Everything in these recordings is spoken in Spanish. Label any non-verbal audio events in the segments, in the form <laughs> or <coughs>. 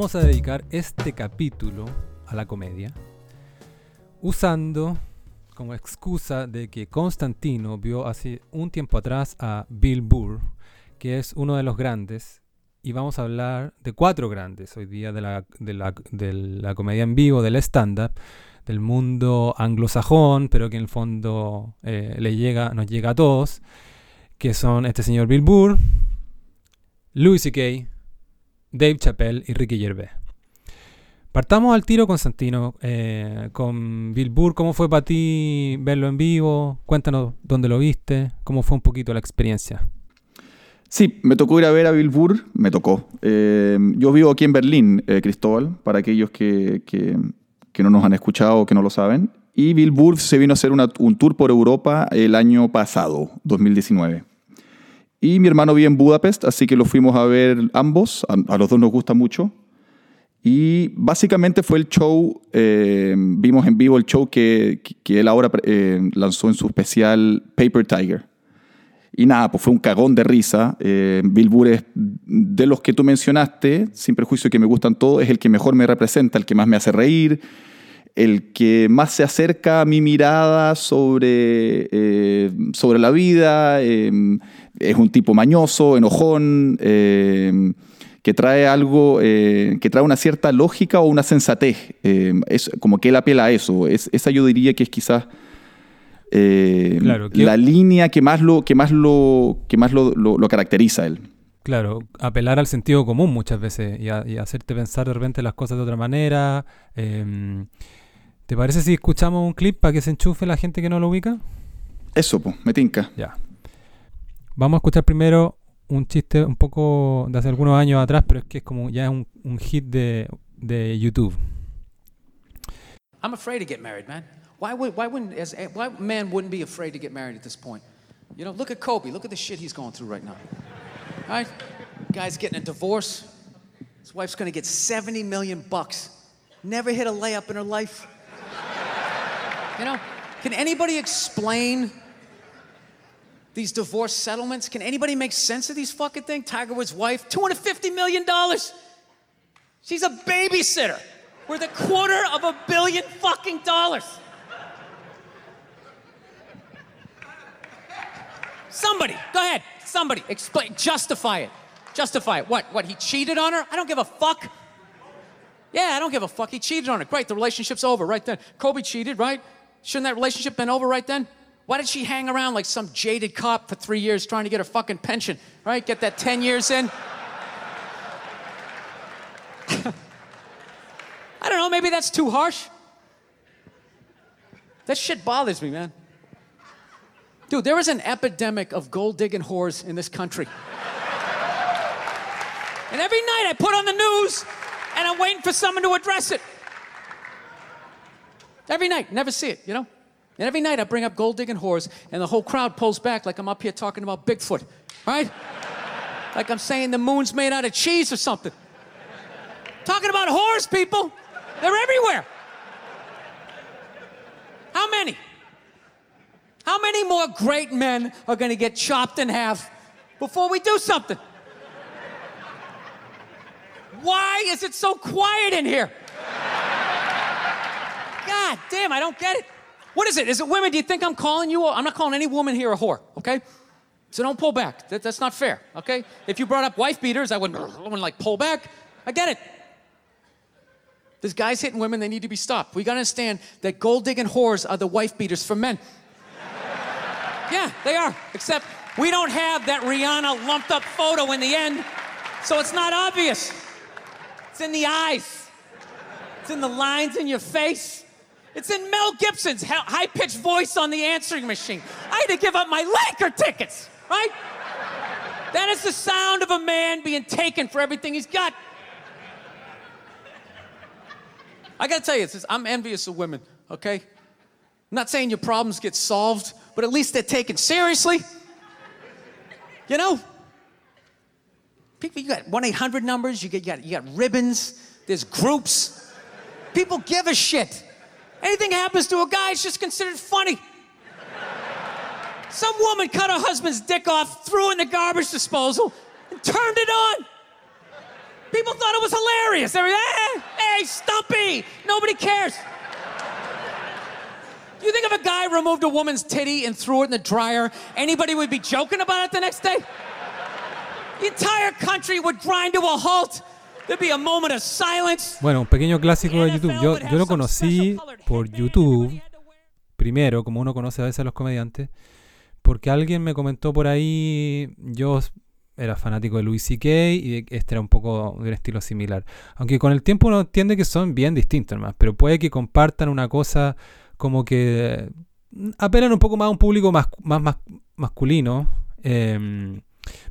vamos a dedicar este capítulo a la comedia, usando como excusa de que Constantino vio hace un tiempo atrás a Bill Burr, que es uno de los grandes, y vamos a hablar de cuatro grandes hoy día de la, de la, de la comedia en vivo, del stand-up, del mundo anglosajón, pero que en el fondo eh, le llega, nos llega a todos, que son este señor Bill Burr, Louis C.K., Dave Chappelle y Ricky Gervais. Partamos al tiro, Constantino, eh, con Bill Burr. ¿Cómo fue para ti verlo en vivo? Cuéntanos dónde lo viste, cómo fue un poquito la experiencia. Sí, me tocó ir a ver a Bill Burr, me tocó. Eh, yo vivo aquí en Berlín, eh, Cristóbal, para aquellos que, que, no nos han escuchado o que no lo saben. Y Bill Burr se vino a hacer un tour por Europa el año pasado, 2019. Y mi hermano vive en Budapest, así que lo fuimos a ver ambos. A, a los dos nos gusta mucho. Y básicamente fue el show, eh, vimos en vivo el show que, que él ahora eh, lanzó en su especial Paper Tiger. Y nada, pues fue un cagón de risa. Eh, Bill Burr es de los que tú mencionaste, sin perjuicio que me gustan todos, es el que mejor me representa, el que más me hace reír, el que más se acerca a mi mirada sobre, eh, sobre la vida. Es un tipo mañoso, enojón eh, que trae algo, eh, que trae una cierta lógica o una sensatez. Eh, es como que él apela a eso. Es, esa yo diría que es quizás Claro, que- la línea que más lo, que más lo, que más lo, lo- lo caracteriza a él. Claro, apelar al sentido común muchas veces y, a- y hacerte pensar de repente las cosas de otra manera. Em, ¿Te parece si escuchamos un clip para que se enchufe la gente que no lo ubica? Eso, pues, me tinca. Ya. Vamos a escuchar primero un chiste un poco de hace algunos años atrás, pero es que es como ya es un, un hit de, de YouTube. I'm afraid to get married, man. Why would why wouldn't as eh, why man wouldn't be afraid to get married at this point? You know, look at Kobe. Look at the shit he's going through right now. Right? Guy's getting a divorce. His wife's gonna get 70 million bucks. Never hit a layup in her life. You know, can anybody explain these divorce settlements? Can anybody make sense of these fucking things? Tiger Woods' wife, $250 million. She's a babysitter worth a quarter of a billion fucking dollars. Somebody, go ahead. Somebody, explain, justify it. Justify it. What? What? He cheated on her? I don't give a fuck. Yeah, I don't give a fuck. He cheated on her. Great, the relationship's over right then. Kobe cheated, right? Shouldn't that relationship been over right then? Why did she hang around like some jaded cop for three years trying to get her fucking pension? Right? Get that 10 years in? <laughs> I don't know, maybe that's too harsh. That shit bothers me, man. Dude, there is an epidemic of gold digging whores in this country. and every night I put on the news and I'm waiting for someone to address it. Every night, never see it, you know? And every night I bring up gold digging whores and the whole crowd pulls back like I'm up here talking about Bigfoot, right? like I'm saying the moon's made out of cheese or something. Talking about whores, people. They're everywhere. How many? How many more great men are going to get chopped in half before we do something? Why is it so quiet in here? God damn, I don't get it. What is it? Is it women? Do you think I'm calling you? I'm not calling any woman here a whore, okay? So don't pull back. That, that's not fair, okay? If you brought up wife beaters, I wouldn't, <clears throat> I wouldn't like pull back. I get it. There's guys hitting women, they need to be stopped. We gotta understand that gold digging whores are the wife beaters for men. <laughs> yeah, they are. Except we don't have that Rihanna lumped up photo in the end, so it's not obvious. It's in the eyes, it's in the lines in your face. It's in Mel Gibson's high pitched voice on the answering machine. I had to give up my Laker tickets, right? That is the sound of a man being taken for everything he's got. I gotta tell you, I'm envious of women, okay? I'm not saying your problems get solved, but at least they're taken seriously. You know? People, you got 1 800 numbers, you, get, you, got, you got ribbons, there's groups. People give a shit. Anything happens to a guy, it's just considered funny. Some woman cut her husband's dick off, threw it in the garbage disposal, and turned it on. People thought it was hilarious. They were, eh, hey, Stumpy. Nobody cares. You think if a guy removed a woman's titty and threw it in the dryer, anybody would be joking about it the next day? The entire country would grind to a halt. There'd be a moment of silence. Bueno, un pequeño clásico de YouTube. Yo, yo lo conocí por YouTube, primero, como uno conoce a veces a los comediantes, porque alguien me comentó por ahí, yo era fanático de Louis C.K. y este era un poco de un estilo similar. Aunque con el tiempo uno entiende que son bien distintos, más, pero puede que compartan una cosa como que apelan un poco más a un público más, más, más masculino. Em,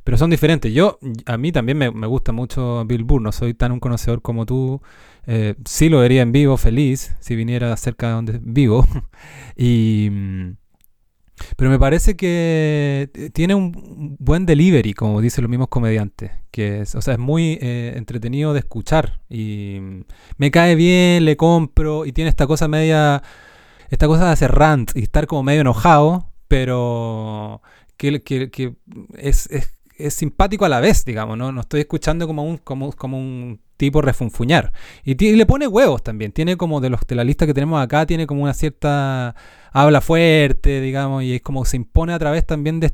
pero son diferentes. Yo, a mí también me, gusta mucho Bill Burr, no soy tan un conocedor como tú. Eh, sí lo vería en vivo, feliz, si viniera cerca de donde vivo. <laughs> y, pero me parece que tiene un buen delivery, como dicen los mismos comediantes. Que es, o sea, es muy eh, entretenido de escuchar. Y me cae bien, le compro. Y tiene esta cosa media. Esta cosa de hacer rant y estar como medio enojado. Pero que, que, es, es, es, simpático a la vez, digamos. No, no estoy escuchando como un, como, como un tipo refunfuñar. Y, le pone huevos también. Tiene como de los de la lista que tenemos acá, tiene como una cierta habla fuerte, digamos, y es como se impone a través también de,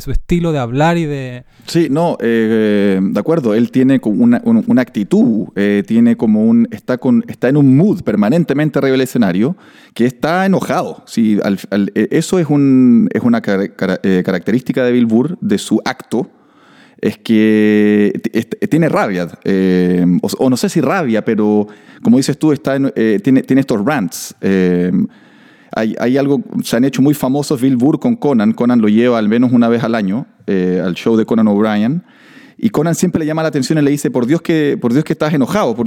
su estilo de hablar y de... Sí, no, eh, de acuerdo, él tiene como una, una actitud, eh, tiene como un, está, con, está en un mood permanentemente escenario, que está enojado. Sí, eh, eso es, un, es una característica de Bill Burr, de su acto, es que tiene rabia, eh, o, no sé si rabia, pero como dices tú, está eh, tiene, estos rants. Eh, hay, algo, se han hecho muy famosos Bill Burr con Conan, Conan lo lleva al menos una vez al año al show de Conan O'Brien, y Conan siempre le llama la atención y le dice, por Dios que, por Dios que estás enojado, por,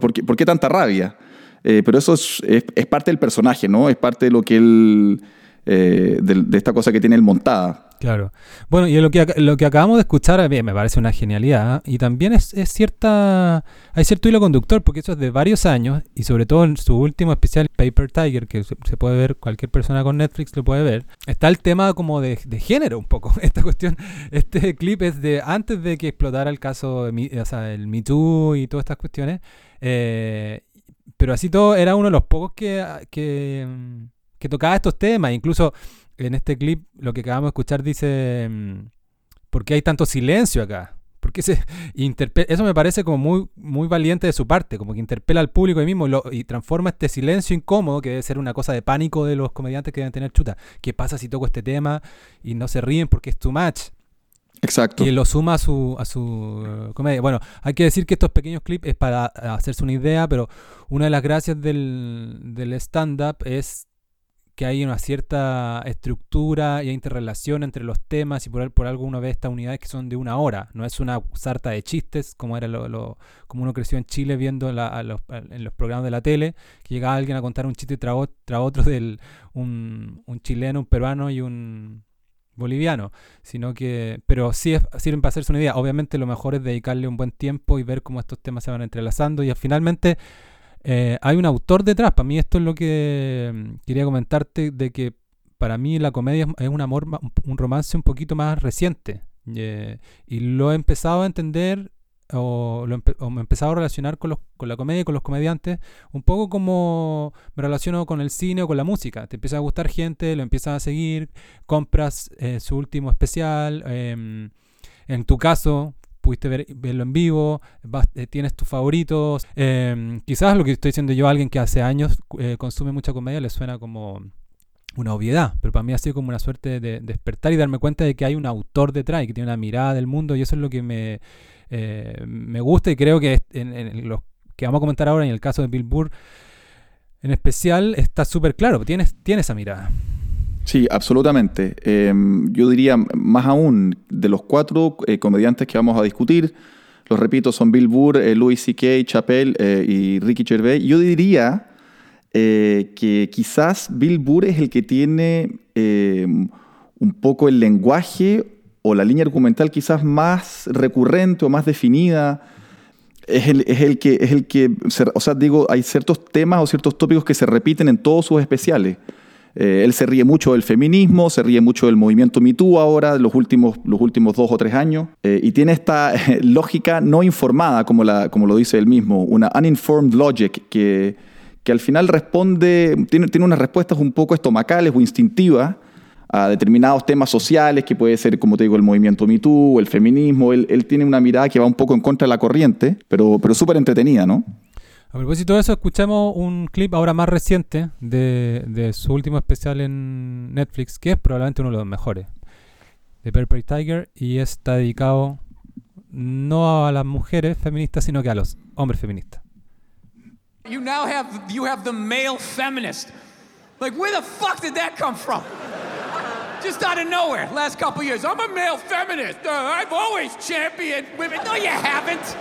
por, qué, tanta rabia? pero eso es, es, parte del personaje, ¿no? Es parte de lo que él, de, de esta cosa que tiene él montada. Claro. Bueno, y lo que, lo que acabamos de escuchar me parece una genialidad. Y también es, cierta. Hay cierto hilo conductor, porque eso es de varios años. Y sobre todo en su último especial, Paper Tiger, que se, puede ver, cualquier persona con Netflix lo puede ver. Está el tema como de, género, un poco. <laughs> Esta cuestión. Este clip es de antes de que explotara el caso, o sea, el Me Too y todas estas cuestiones. Eh, pero así todo, era uno de los pocos que, que, que tocaba estos temas. Incluso en este clip lo que acabamos de escuchar dice, mm, ¿por qué hay tanto silencio acá? Porque se <laughs> eso me parece como muy, muy valiente de su parte, como que interpela al público ahí mismo y, transforma este silencio incómodo, que debe ser una cosa de pánico de los comediantes que deben tener chuta. ¿Qué pasa si toco este tema y no se ríen porque es too much? Exacto. Y lo suma a su, a su uh, comedia. Bueno, hay que decir que estos pequeños clips es para hacerse una idea, pero una de las gracias del, del stand-up es que hay una cierta estructura y interrelación entre los temas y por, por algo uno ve estas unidades que son de una hora, no es una sarta de chistes como era lo, como uno creció en Chile viendo en los programas de la tele, que llegaba alguien a contar un chiste tras otro del un, chileno, un peruano y un boliviano, sino que, pero sí sirven para hacerse una idea. Obviamente lo mejor es dedicarle un buen tiempo y ver cómo estos temas se van entrelazando y finalmente eh, hay un autor detrás. Para mí esto es lo que mm, quería comentarte, de que para mí la comedia es un amor, un romance un poquito más reciente. Eh, y lo he empezado a entender o, me he empezado a relacionar con, la comedia y con los comediantes, un poco como me relaciono con el cine o con la música. Te empieza a gustar gente, lo empiezas a seguir, compras eh, su último especial. Em, en tu caso, pudiste verlo en vivo, eh, tienes tus favoritos. Em, quizás lo que estoy diciendo yo a alguien que hace años eh, consume mucha comedia le suena como una obviedad, pero para mí ha sido como una suerte de, despertar y darme cuenta de que hay un autor detrás y que tiene una mirada del mundo y eso es lo que me, eh, me gusta y creo que en, en lo que vamos a comentar ahora en el caso de Bill Burr en especial está súper claro, tiene, tiene esa mirada. Sí, absolutamente. Em, yo diría más aún, de los cuatro eh, comediantes que vamos a discutir, los repito, son Bill Burr, eh, Louis C.K., Chappelle eh, y Ricky Gervais. Yo diría que quizás Bill Burr es el que tiene em, un poco el lenguaje o la línea argumental quizás más recurrente o más definida. Es el, es el que, es el que o sea, digo, hay ciertos temas o ciertos tópicos que se repiten en todos sus especiales. Eh, él se ríe mucho del feminismo, se ríe mucho del movimiento MeToo ahora, los últimos, los últimos dos o tres años, eh, y tiene esta <laughs> lógica no informada, como, lo dice él mismo, una uninformed logic que, que al final responde, tiene, tiene unas respuestas un poco estomacales o instintivas a determinados temas sociales, que puede ser, como te digo, el movimiento MeToo, el feminismo. Él, él tiene una mirada que va un poco en contra de la corriente, pero, pero súper entretenida, ¿no? A propósito de eso, escuchamos un clip ahora más reciente de, de, su último especial en Netflix, que es probablemente uno de los mejores, de Purple Tiger, y está dedicado no a las mujeres feministas, sino que a los hombres feministas. You now have you have the male feminist. Like where the fuck did that come from? Just out of nowhere, last couple years. I'm a male feminist. Uh, I've always championed women. No, you haven't.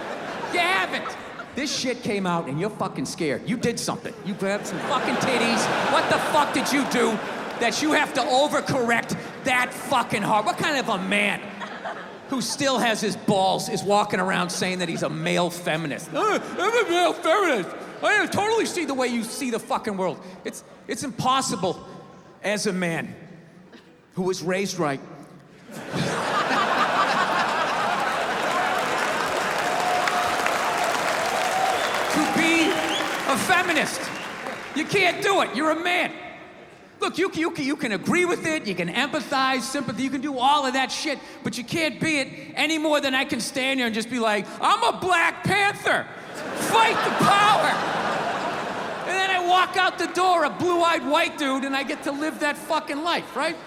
You haven't. This shit came out and you're fucking scared. You did something. You grabbed some fucking titties. What the fuck did you do that you have to overcorrect that fucking hard? What kind of a man who still has his balls is walking around saying that he's a male feminist? I'm a male feminist. I totally see the way you see the fucking world. It's, it's impossible as a man who was raised right <laughs> to be a feminist. You can't do it. You're a man. Look, you, you, you can agree with it, you can empathize, sympathy, you can do all of that shit, but you can't be it any more than I can stand here and just be like, I'm a Black Panther. Fight the power. And then I walk out the door, a blue eyed white dude, and I get to live that fucking life, right?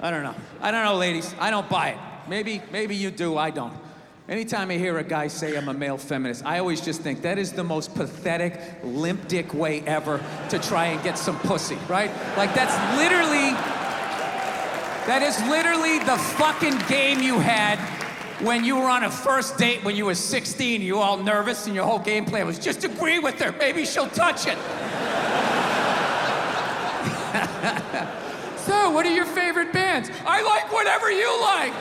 I don't know. I don't know, ladies. I don't buy it. Maybe, maybe you do. I don't. Anytime I hear a guy say I'm a male feminist, I always just think that is the most pathetic, limp dick way ever to try and get some pussy, right? Like that's literally, that is literally the fucking game you had when you were on a first date when you were 16. You were all nervous and your whole game plan was just agree with her. Maybe she'll touch it. <laughs> so, what are your favorite bands? I like whatever you like.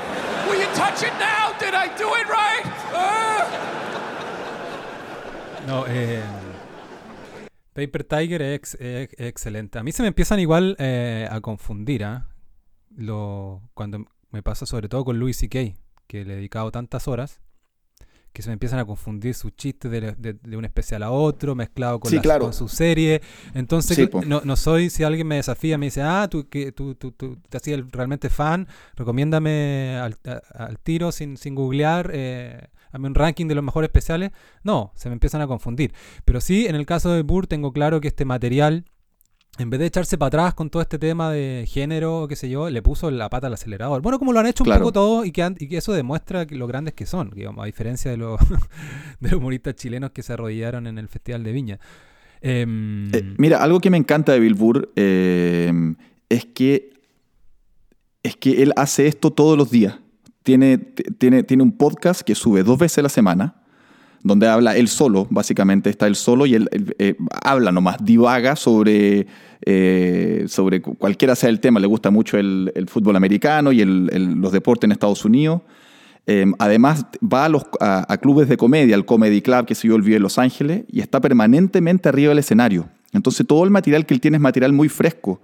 Will you touch it now? Did I do it right? Uh. No, eh, Paper Tiger es, es, es, excelente. A mí se me empiezan igual eh, a confundir, ¿eh? Lo, cuando me pasa sobre todo con Louis C.K., que le he dedicado tantas horas, que se me empiezan a confundir sus chistes de, de, de un especial a otro, mezclado con, Sí, la- claro. con su serie. Entonces, Sí, no, no soy, si alguien me desafía, me dice, ah, tú, que, tú, tú, tú te hacías realmente fan, recomiéndame al, a- al tiro sin, sin googlear, eh, hazme un ranking de los mejores especiales. No, se me empiezan a confundir. Pero sí, en el caso de Burr, tengo claro que este material, en vez de echarse para atrás con todo este tema de género, qué sé yo, le puso la pata al acelerador. Bueno, como lo han hecho un poco todos y que, han- y que eso demuestra que lo grandes que son, digamos, a diferencia de los, <laughs> de los humoristas chilenos que se arrodillaron en el Festival de Viña. Em, Eh, mira, algo que me encanta de Bill Burr eh, es que es que él hace esto todos los días. Tiene, tiene, tiene un podcast que sube dos veces a la semana, donde habla él solo, básicamente está él solo y él, eh, habla nomás, divaga sobre, eh, sobre cu- cualquiera sea el tema. Le gusta mucho el, fútbol americano y los deportes en Estados Unidos. Eh, además, va a, los, a, clubes de comedia, al Comedy Club que se yo vive en Los Ángeles, y está permanentemente arriba del escenario. Entonces, todo el material que él tiene es material muy fresco.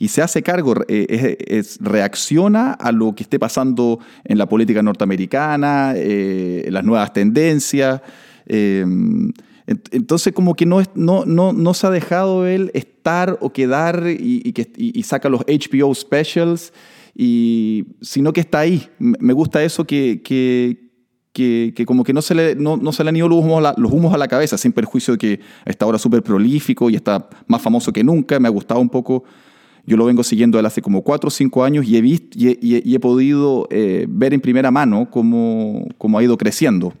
Y se hace cargo, eh, reacciona a lo que esté pasando en la política norteamericana, eh, las nuevas tendencias. ent- entonces, como que no, no, no, no se ha dejado él estar o quedar y, y saca los HBO specials, y, sino que está ahí. Me gusta eso que, que, que, como que no se, le, no, se le han ido los humos a la cabeza, sin perjuicio de que está ahora súper prolífico y está más famoso que nunca. Me ha gustado un poco. Yo lo vengo siguiendo él hace como 4 o 5 años y he, visto, y he, podido eh, ver en primera mano cómo, cómo ha ido creciendo.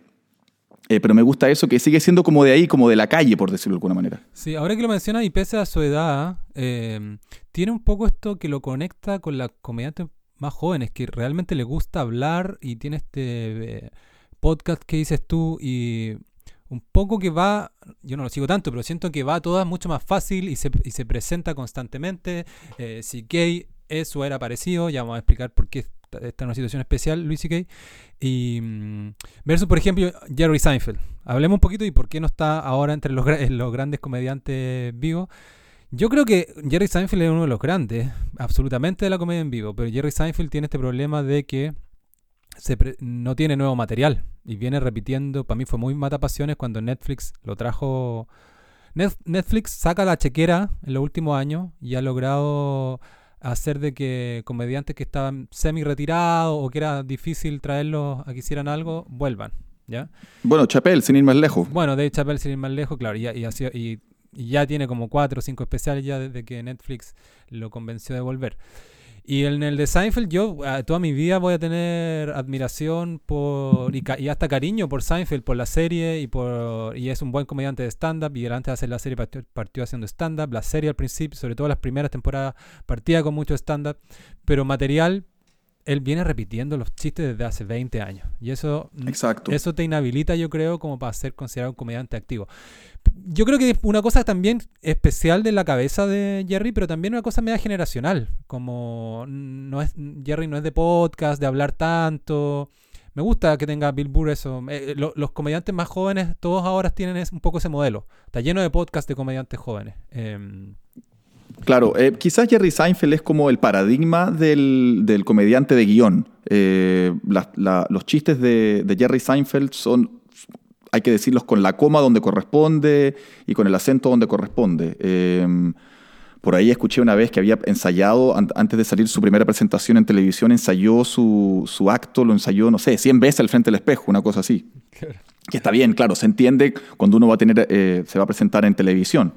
Eh, pero me gusta eso, que sigue siendo como de ahí, como de la calle, por decirlo de alguna manera. Sí, ahora que lo mencionas y pese a su edad, eh, tiene un poco esto que lo conecta con las comediantes más jóvenes, que realmente le gusta hablar y tiene este eh, podcast que dices tú y un poco que va, yo no lo sigo tanto, pero siento que va a todas mucho más fácil y se, y se presenta constantemente. Eh, CK es o era parecido, ya vamos a explicar por qué está, en una situación especial, Luis CK. Y mm, versus, por ejemplo, Jerry Seinfeld. Hablemos un poquito y por qué no está ahora entre los, grandes comediantes vivos. Yo creo que Jerry Seinfeld es uno de los grandes, absolutamente de la comedia en vivo, pero Jerry Seinfeld tiene este problema de que no tiene nuevo material y viene repitiendo. Para mí fue muy matapasiones cuando Netflix lo trajo. Net- Netflix saca la chequera en los últimos años y ha logrado hacer de que comediantes que estaban semi retirados o que era difícil traerlos a que hicieran algo vuelvan. ¿ya? Bueno, Chapel, sin ir más lejos. Bueno, Dave Chappelle sin ir más lejos, claro, y, ya- y sido- y- y ya tiene como cuatro o cinco especiales ya desde que Netflix lo convenció de volver. Y en el de Seinfeld yo ah, toda mi vida voy a tener admiración por y, y hasta cariño por Seinfeld, por la serie y por y es un buen comediante de stand-up y antes de hacer la serie partió, partió haciendo stand-up, la serie al principio, sobre todo las primeras temporadas partía con mucho stand-up, pero material él viene repitiendo los chistes desde hace 20 años y eso Exacto. eso te inhabilita, yo creo, como para ser considerado un comediante activo. Yo creo que una cosa también especial de la cabeza de Jerry, pero también una cosa media generacional. Como no es, Jerry no es de podcast, de hablar tanto. Me gusta que tenga Bill Burr eso. Eh, lo- los comediantes más jóvenes, todos ahora tienen es- un poco ese modelo. Está lleno de podcasts de comediantes jóvenes. Em, Claro, eh, quizás Jerry Seinfeld es como el paradigma del, del comediante de guion. Eh, la- la- los chistes de, de Jerry Seinfeld son, hay que decirlos con la coma donde corresponde y con el acento donde corresponde. Eh, por ahí escuché una vez que había ensayado, an- antes de salir su primera presentación en televisión, ensayó su, su acto, lo ensayó, no sé, 100 veces al frente del espejo, una cosa así. Que está bien, claro, se entiende cuando uno va a tener, eh, se va a presentar en televisión.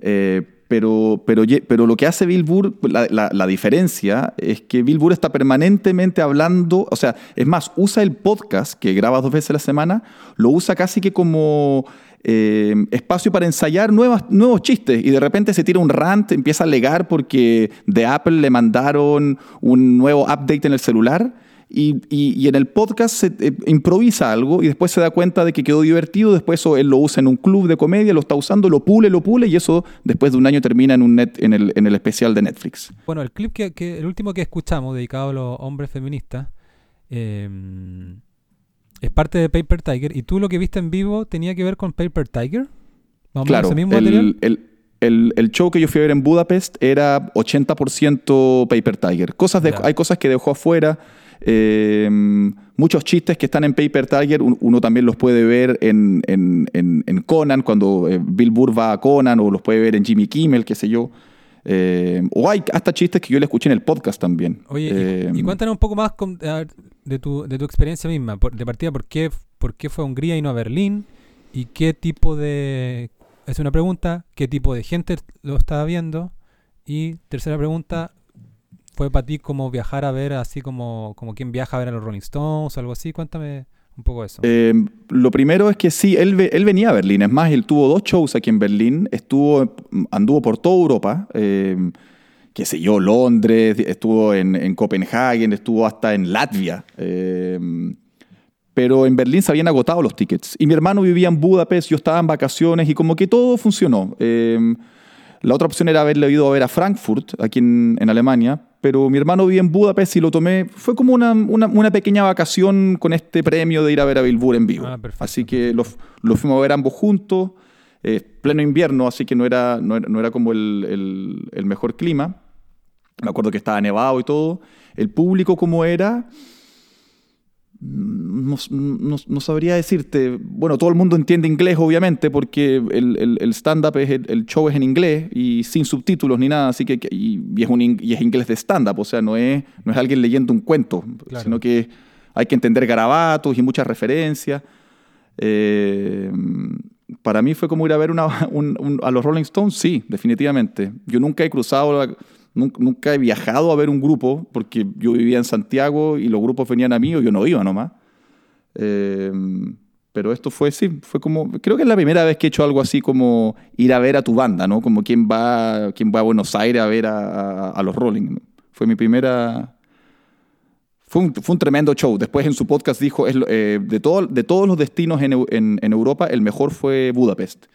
Eh, pero, pero, pero lo que hace Bill Burr, la, la- la diferencia es que Bill Burr está permanentemente hablando, o sea, es más, usa el podcast que graba dos veces a la semana, lo usa casi que como eh, espacio para ensayar nuevas, nuevos chistes y de repente se tira un rant, empieza a alegar porque de Apple le mandaron un nuevo update en el celular. Y, y- y en el podcast se, eh, improvisa algo y después se da cuenta de que quedó divertido, después eso él lo usa en un club de comedia, lo está usando, lo pule, lo pule y eso después de un año termina en, un net, en, el, en el especial de Netflix. Bueno, el clip que, que- el último que escuchamos, dedicado a los hombres feministas, em, es parte de Paper Tiger. ¿Y tú lo que viste en vivo tenía que ver con Paper Tiger? ¿Más o menos Claro, ese mismo el, el- el- el show que yo fui a ver en Budapest era 80% Paper Tiger. Cosas de- hay cosas que dejó afuera. Eh, muchos chistes que están en Paper Tiger, un- uno también los puede ver en, en- en- en Conan, cuando eh, Bill Burr va a Conan, o los puede ver en Jimmy Kimmel, qué sé yo. Eh, o hay hasta chistes que yo le escuché en el podcast también. Oye, y- Eh, y, cuéntanos un poco más con- de, tu, de tu experiencia misma. Por- de partida, ¿por qué, ¿por qué fue a Hungría y no a Berlín? ¿Y qué tipo de... Es una pregunta, ¿qué tipo de gente lo estaba viendo? Y tercera pregunta, ¿fue para ti como viajar a ver, así como, como quien viaja a ver a los Rolling Stones o algo así? Cuéntame un poco eso. Eh, lo primero es que sí, él, él venía a Berlín. Es más, él tuvo dos shows aquí en Berlín. Estuvo, anduvo por toda Europa. eh, qué sé yo, Londres, estuvo en, en Copenhague, estuvo hasta en Latvia. eh, pero en Berlín se habían agotado los tickets. Y mi hermano vivía en Budapest, yo estaba en vacaciones y como que todo funcionó. La otra opción era haberle ido a ver a Frankfurt, aquí en, en Alemania, pero mi hermano vivía en Budapest y lo tomé. Fue como una, una- una pequeña vacación con este premio de ir a ver a Bill Burr en vivo. Ah, perfecto. así que lo, lo fuimos a ver ambos juntos, eh, pleno invierno, así que no era, no era, no era como el, el- el mejor clima. Me acuerdo que estaba nevado y todo. El público, como era, no, no- no sabría decirte. Bueno, todo el mundo entiende inglés, obviamente, porque el, el- el stand-up, es el, el show es en inglés y sin subtítulos ni nada, así que y, y es, un, in- y es inglés de stand-up, o sea, no es, no es alguien leyendo un cuento, Claro. sino que hay que entender garabatos y muchas referencias. Eh, para mí fue como ir a ver una- <laughs> un- un- a los Rolling Stones, sí, definitivamente. Yo nunca he cruzado, la- nun- nunca he viajado a ver un grupo, porque yo vivía en Santiago y los grupos venían a mí o yo no iba nomás. Eh, pero esto fue, sí, fue como, creo que es la primera vez que he hecho algo así como ir a ver a tu banda, ¿no? Como quien va, quien va a Buenos Aires a ver a, los Rolling. Fue mi primera... Fue un, fue un tremendo show. Después en su podcast dijo, es eh, de, todo, de todos los destinos en- en Europa, el mejor fue Budapest.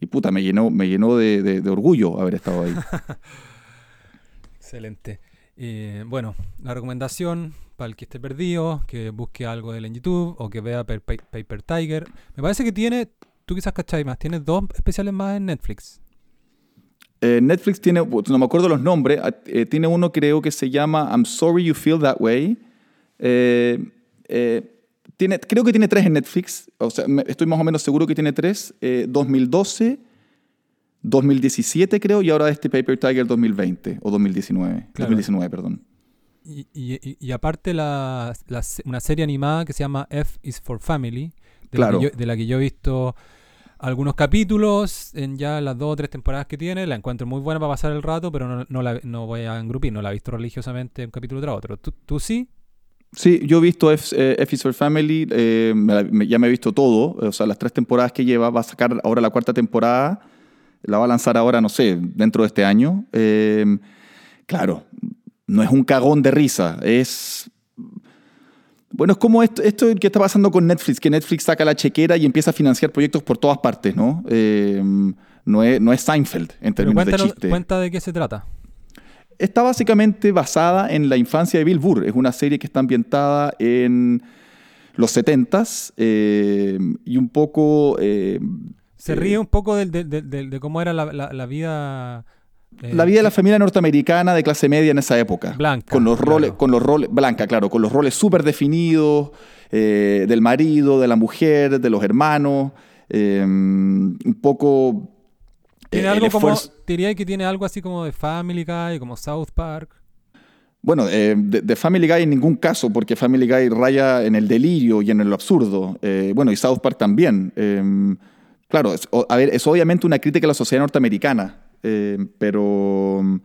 Y puta, me llenó, me llenó de, de- de orgullo haber estado ahí. <laughs> Excelente. Eh, bueno, la recomendación para el que esté perdido, que busque algo de él en YouTube o que vea Per- Pa- Paper Tiger. Me parece que tiene, tú quizás cachai más, tiene dos especiales más en Netflix. Eh, Netflix tiene, no me acuerdo los nombres, ah, eh, tiene uno creo que se llama I'm Sorry You Feel That Way. Tiene, creo que tiene tres en Netflix, o sea, estoy más o menos seguro que tiene tres. Eh, 2012, 2017 creo, y ahora este Paper Tiger 2020 o 2019. Claro. 2019, perdón. Y, y- aparte la, la una serie animada que se llama F is for Family, de, Claro. la, que yo, de la que yo he visto algunos capítulos en ya las dos o tres temporadas que tiene. La encuentro muy buena para pasar el rato, pero no, no la no voy a engrupir, no la he visto religiosamente un capítulo tras otro. ¿Tú, tú sí? Sí, yo he visto F, eh, F is for Family, eh, me la- me- ya me he visto todo, o sea, las tres temporadas que lleva, va a sacar ahora la cuarta temporada, la va a lanzar ahora, no sé, dentro de este año. Eh, claro, no es un cagón de risa, es... Bueno, es como esto, esto que está pasando con Netflix, que Netflix saca la chequera y empieza a financiar proyectos por todas partes, ¿no? Eh, no, es, no es Seinfeld en términos de chiste. cuenta de qué se trata. Está básicamente basada en la infancia de Bill Burr. Es una serie que está ambientada en los 70s eh, y un poco... eh, Se eh, ríe un poco de, cómo era la, la- la vida... eh, la vida de la familia norteamericana de clase media en esa época. Blanca, Con los roles, claro. con los roles, blanca, claro, con los roles súper definidos eh, del marido, de la mujer, de los hermanos. eh, un poco... Tiene eh, el algo como, diría que tiene algo así como de Family Guy, como South Park. Bueno, eh, de, de Family Guy en ningún caso, porque Family Guy raya en el delirio y en lo absurdo. Eh, bueno, y South Park también. Eh, claro, es, o- a ver, es obviamente una crítica a la sociedad norteamericana, eh, pero mm,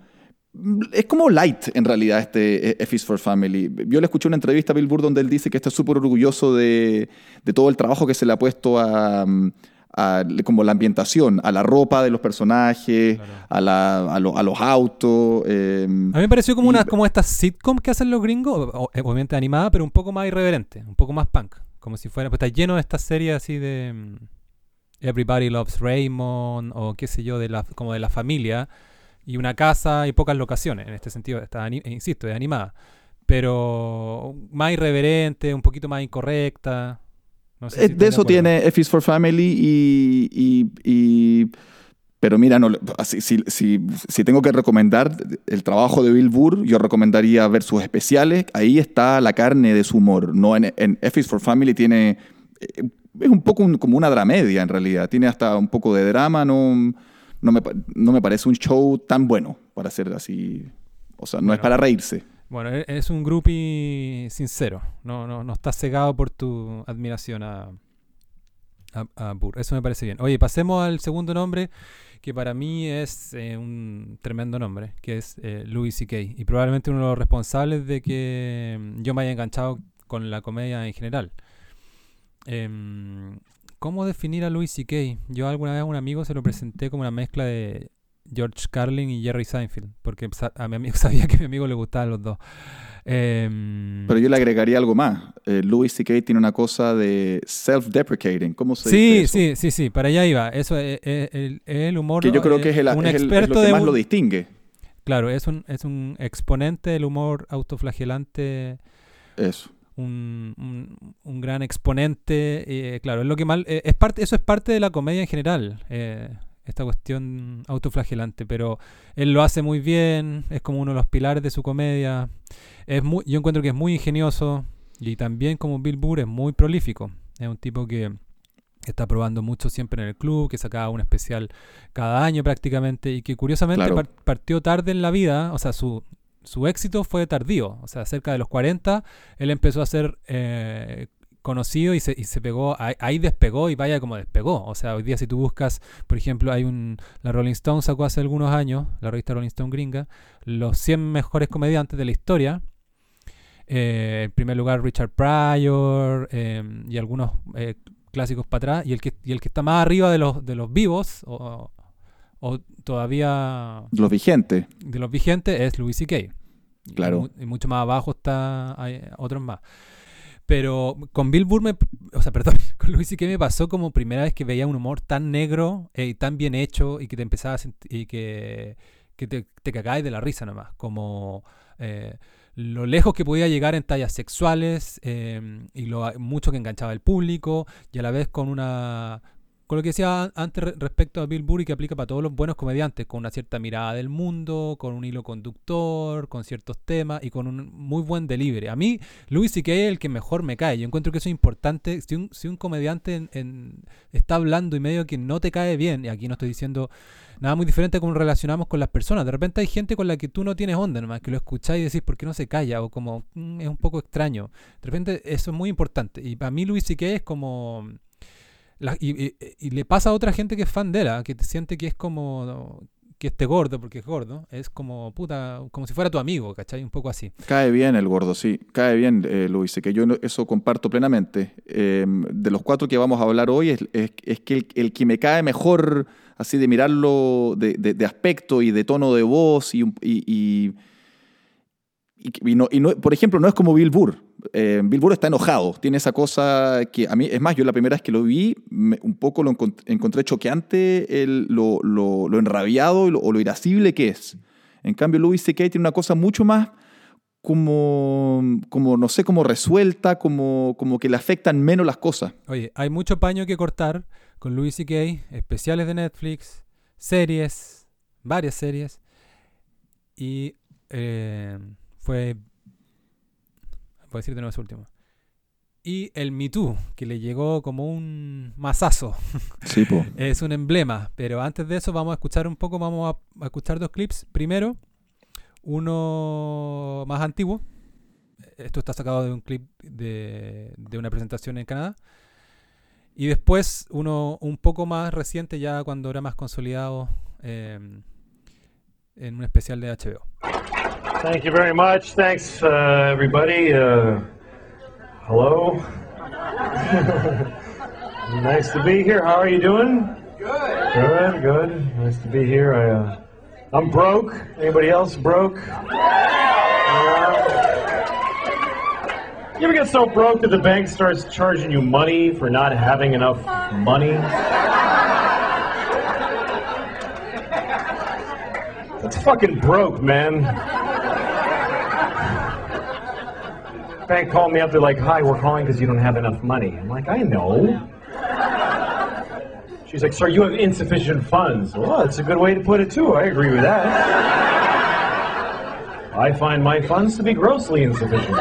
es como light en realidad este eh, F is for Family. Yo le escuché una entrevista a Bill Burr donde él dice que está súper orgulloso de, de todo el trabajo que se le ha puesto a, mm, a- como la ambientación, a la ropa de los personajes, Claro. a, la- a lo- a los autos. eh, A mí me pareció como, Y- una, como estas sitcom que hacen los gringos, obviamente animada, pero un poco más irreverente, un poco más punk. Como si fuera, pues está lleno de estas series así de mm, Everybody Loves Raymond, o qué sé yo, de la, como de la familia, y una casa y pocas locaciones. En este sentido, está, ani- e insisto, es animada. Pero más irreverente, un poquito más incorrecta. No sé Eh, si de eso tiene F is for Family y... y- y- pero mira, no, si, si- si tengo que recomendar el trabajo de Bill Burr, yo recomendaría ver sus especiales. Ahí está la carne de su humor. No en, en F is for Family tiene... Es un poco un- como una dramedia en realidad. Tiene hasta un poco de drama. No, no, me, no me parece un show tan bueno para ser así... O sea, no es para reírse. Bueno, e- es un groupie sincero. No, no, no estás cegado por tu admiración a, a, a Burr. Eso me parece bien. Oye, pasemos al segundo nombre, que para mí es eh, un tremendo nombre, que es eh, Louis C.K. Y probablemente uno de los responsables de que yo me haya enganchado con la comedia en general. Em, ¿Cómo definir a Louis C.K.? Yo alguna vez a un amigo se lo presenté como una mezcla de George Carlin y Jerry Seinfeld, porque a mi amigo <laughs> sabía que a mi amigo le gustaban los dos. Em, Pero yo le agregaría algo más. Eh, Louis C.K. tiene una cosa de self-deprecating. ¿Cómo se sí, dice eso? sí, sí, sí, para allá iba. Eso es, es- es- es el humor. Que yo creo eh, que es, el, un experto lo que de más un- lo distingue. Claro, es un, es un exponente del humor autoflagelante, Eso. Un, un- un gran exponente. eh, claro, es lo que mal, eh, es parte, eso es parte de la comedia en general. eh, esta cuestión autoflagelante, pero él lo hace muy bien, es como uno de los pilares de su comedia. Es muy, yo encuentro que es muy ingenioso y también como Bill Burr es muy prolífico. Es un tipo que está probando mucho siempre en el club, que sacaba un especial cada año prácticamente y que curiosamente Claro. partió tarde en la vida, o sea, su, su éxito fue tardío, o sea, cerca de los 40 él empezó a ser eh, conocido y se, y se pegó, ahí, despegó y vaya como despegó, o sea, hoy día si tú buscas, por ejemplo, hay un, la Rolling Stone sacó hace algunos años, la revista Rolling Stone gringa, los 100 mejores comediantes de la historia, eh, en primer lugar Richard Pryor eh, y algunos eh, clásicos para atrás y el que y el que está más arriba de los de los vivos o, o todavía Los vigentes. de los vigentes es Louis C.K. Claro. Y, mucho más abajo está hay otros más. Pero con Bill Burr, me, o sea, <laughs> perdón, con Louis C.K. me pasó como primera vez que veía un humor tan negro eh, y tan bien hecho y que te empezaba a sentir, y que, que te, te cagáis de la risa nomás. Como eh, lo lejos que podía llegar en tallas sexuales eh, y lo mucho que enganchaba el público y a la vez con una con lo que decía antes re- respecto a Bill Burr y que aplica para todos los buenos comediantes, con una cierta mirada del mundo, con un hilo conductor, con ciertos temas y con un muy buen delivery. A mí, Louis C.K. es el que mejor me cae. Yo encuentro que eso es importante. Si un, si un comediante está hablando y medio que no te cae bien, y aquí no estoy diciendo nada muy diferente a cómo relacionamos con las personas. De repente hay gente con la que tú no tienes onda nomás, que lo escucháis y decís, ¿por qué no se calla? O como, "Mm, es un poco extraño. De repente eso es muy importante. Y para mí Louis C.K. es como... la- y, le pasa a otra gente que es fan de él, ¿ah? que te siente que es como... Que esté gordo, porque es gordo. Es como, puta, como si fuera tu amigo, ¿cachai? Un poco así. Cae bien el gordo, sí. Cae bien, eh, Luis, que yo eso comparto plenamente. Eh, de los cuatro que vamos a hablar hoy, es, es- es que el, que me cae mejor, así de mirarlo de, de- aspecto y de tono de voz, y, y- y- por ejemplo, no es como Bill Burr. Eh, Bill Burr está enojado, tiene esa cosa que a mí, es más, yo la primera vez que lo vi, un poco lo encont- encontré choqueante el- lo, lo- lo enrabiado o lo irascible que es. En cambio, Louis C.K. tiene una cosa mucho más como, como no sé, como resuelta, como, como que le afectan menos las cosas. Oye, hay mucho paño que cortar con Louis C.K., especiales de Netflix, series, varias series. Y eh, fue. Voy a decir de nuevo último. Y el Me Too, que le llegó como un mazazo. <laughs> Sí, po. Es un emblema. Pero antes de eso, vamos a escuchar un poco. Vamos a, a escuchar dos clips. Primero, uno más antiguo. Esto está sacado de un clip de, de una presentación en Canadá. Y después uno un poco más reciente, ya cuando era más consolidado, eh, en un especial de HBO. Thank you very much. Thanks, uh, everybody. Uh, hello. <laughs> nice to be here. How are you doing? Good. Good. Good. Nice to be here. I, uh, I'm broke. Anybody else broke? You ever get so broke that the bank starts charging you money for not having enough money? That's fucking broke, man. Bank called me up. They're like, "Hi, we're calling because you don't have enough money." I'm like, "I know." She's like, "Sir, you have insufficient funds." Well, that's a good way to put it too. I agree with that. I find my funds to be grossly insufficient.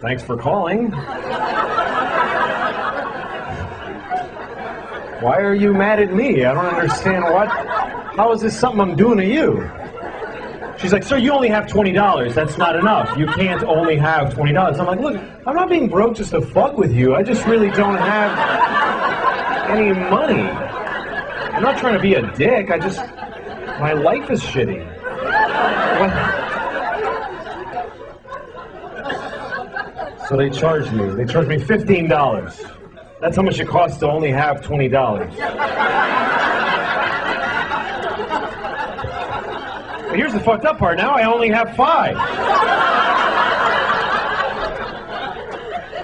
Thanks for calling. Why are you mad at me? I don't understand what. How is this something I'm doing to you? She's like, sir, you only have $20. That's not enough. You can't only have $20. I'm like, look, I'm not being broke just to fuck with you. I just really don't have any money. I'm not trying to be a dick. I just, my life is shitty. What? So they charged me. They charged me $15. That's how much it costs to only have $20. But here's the fucked up part. Now I only have five.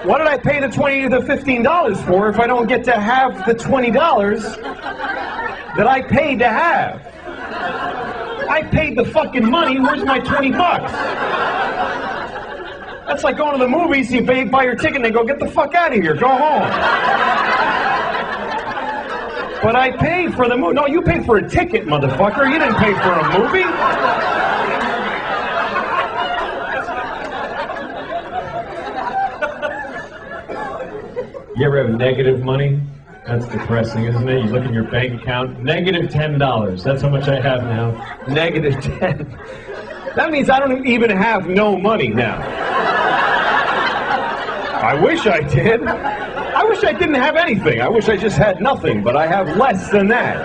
What did I pay the twenty to the fifteen dollars for if I don't get to have the twenty dollars that I paid to have? I paid the fucking money. Where's my twenty bucks? That's like going to the movies. You pay, buy your ticket, and they go, "Get the fuck out of here. Go home." But I paid for the movie. No, you paid for a ticket, motherfucker. You didn't pay for a movie. You ever have negative money? That's depressing, isn't it? You look in your bank account, negative ten dollars. That's how much I have now. Negative ten. That means I don't even have no money now. I wish I did. I wish I didn't have anything. I wish I just had nothing, but I have less than that.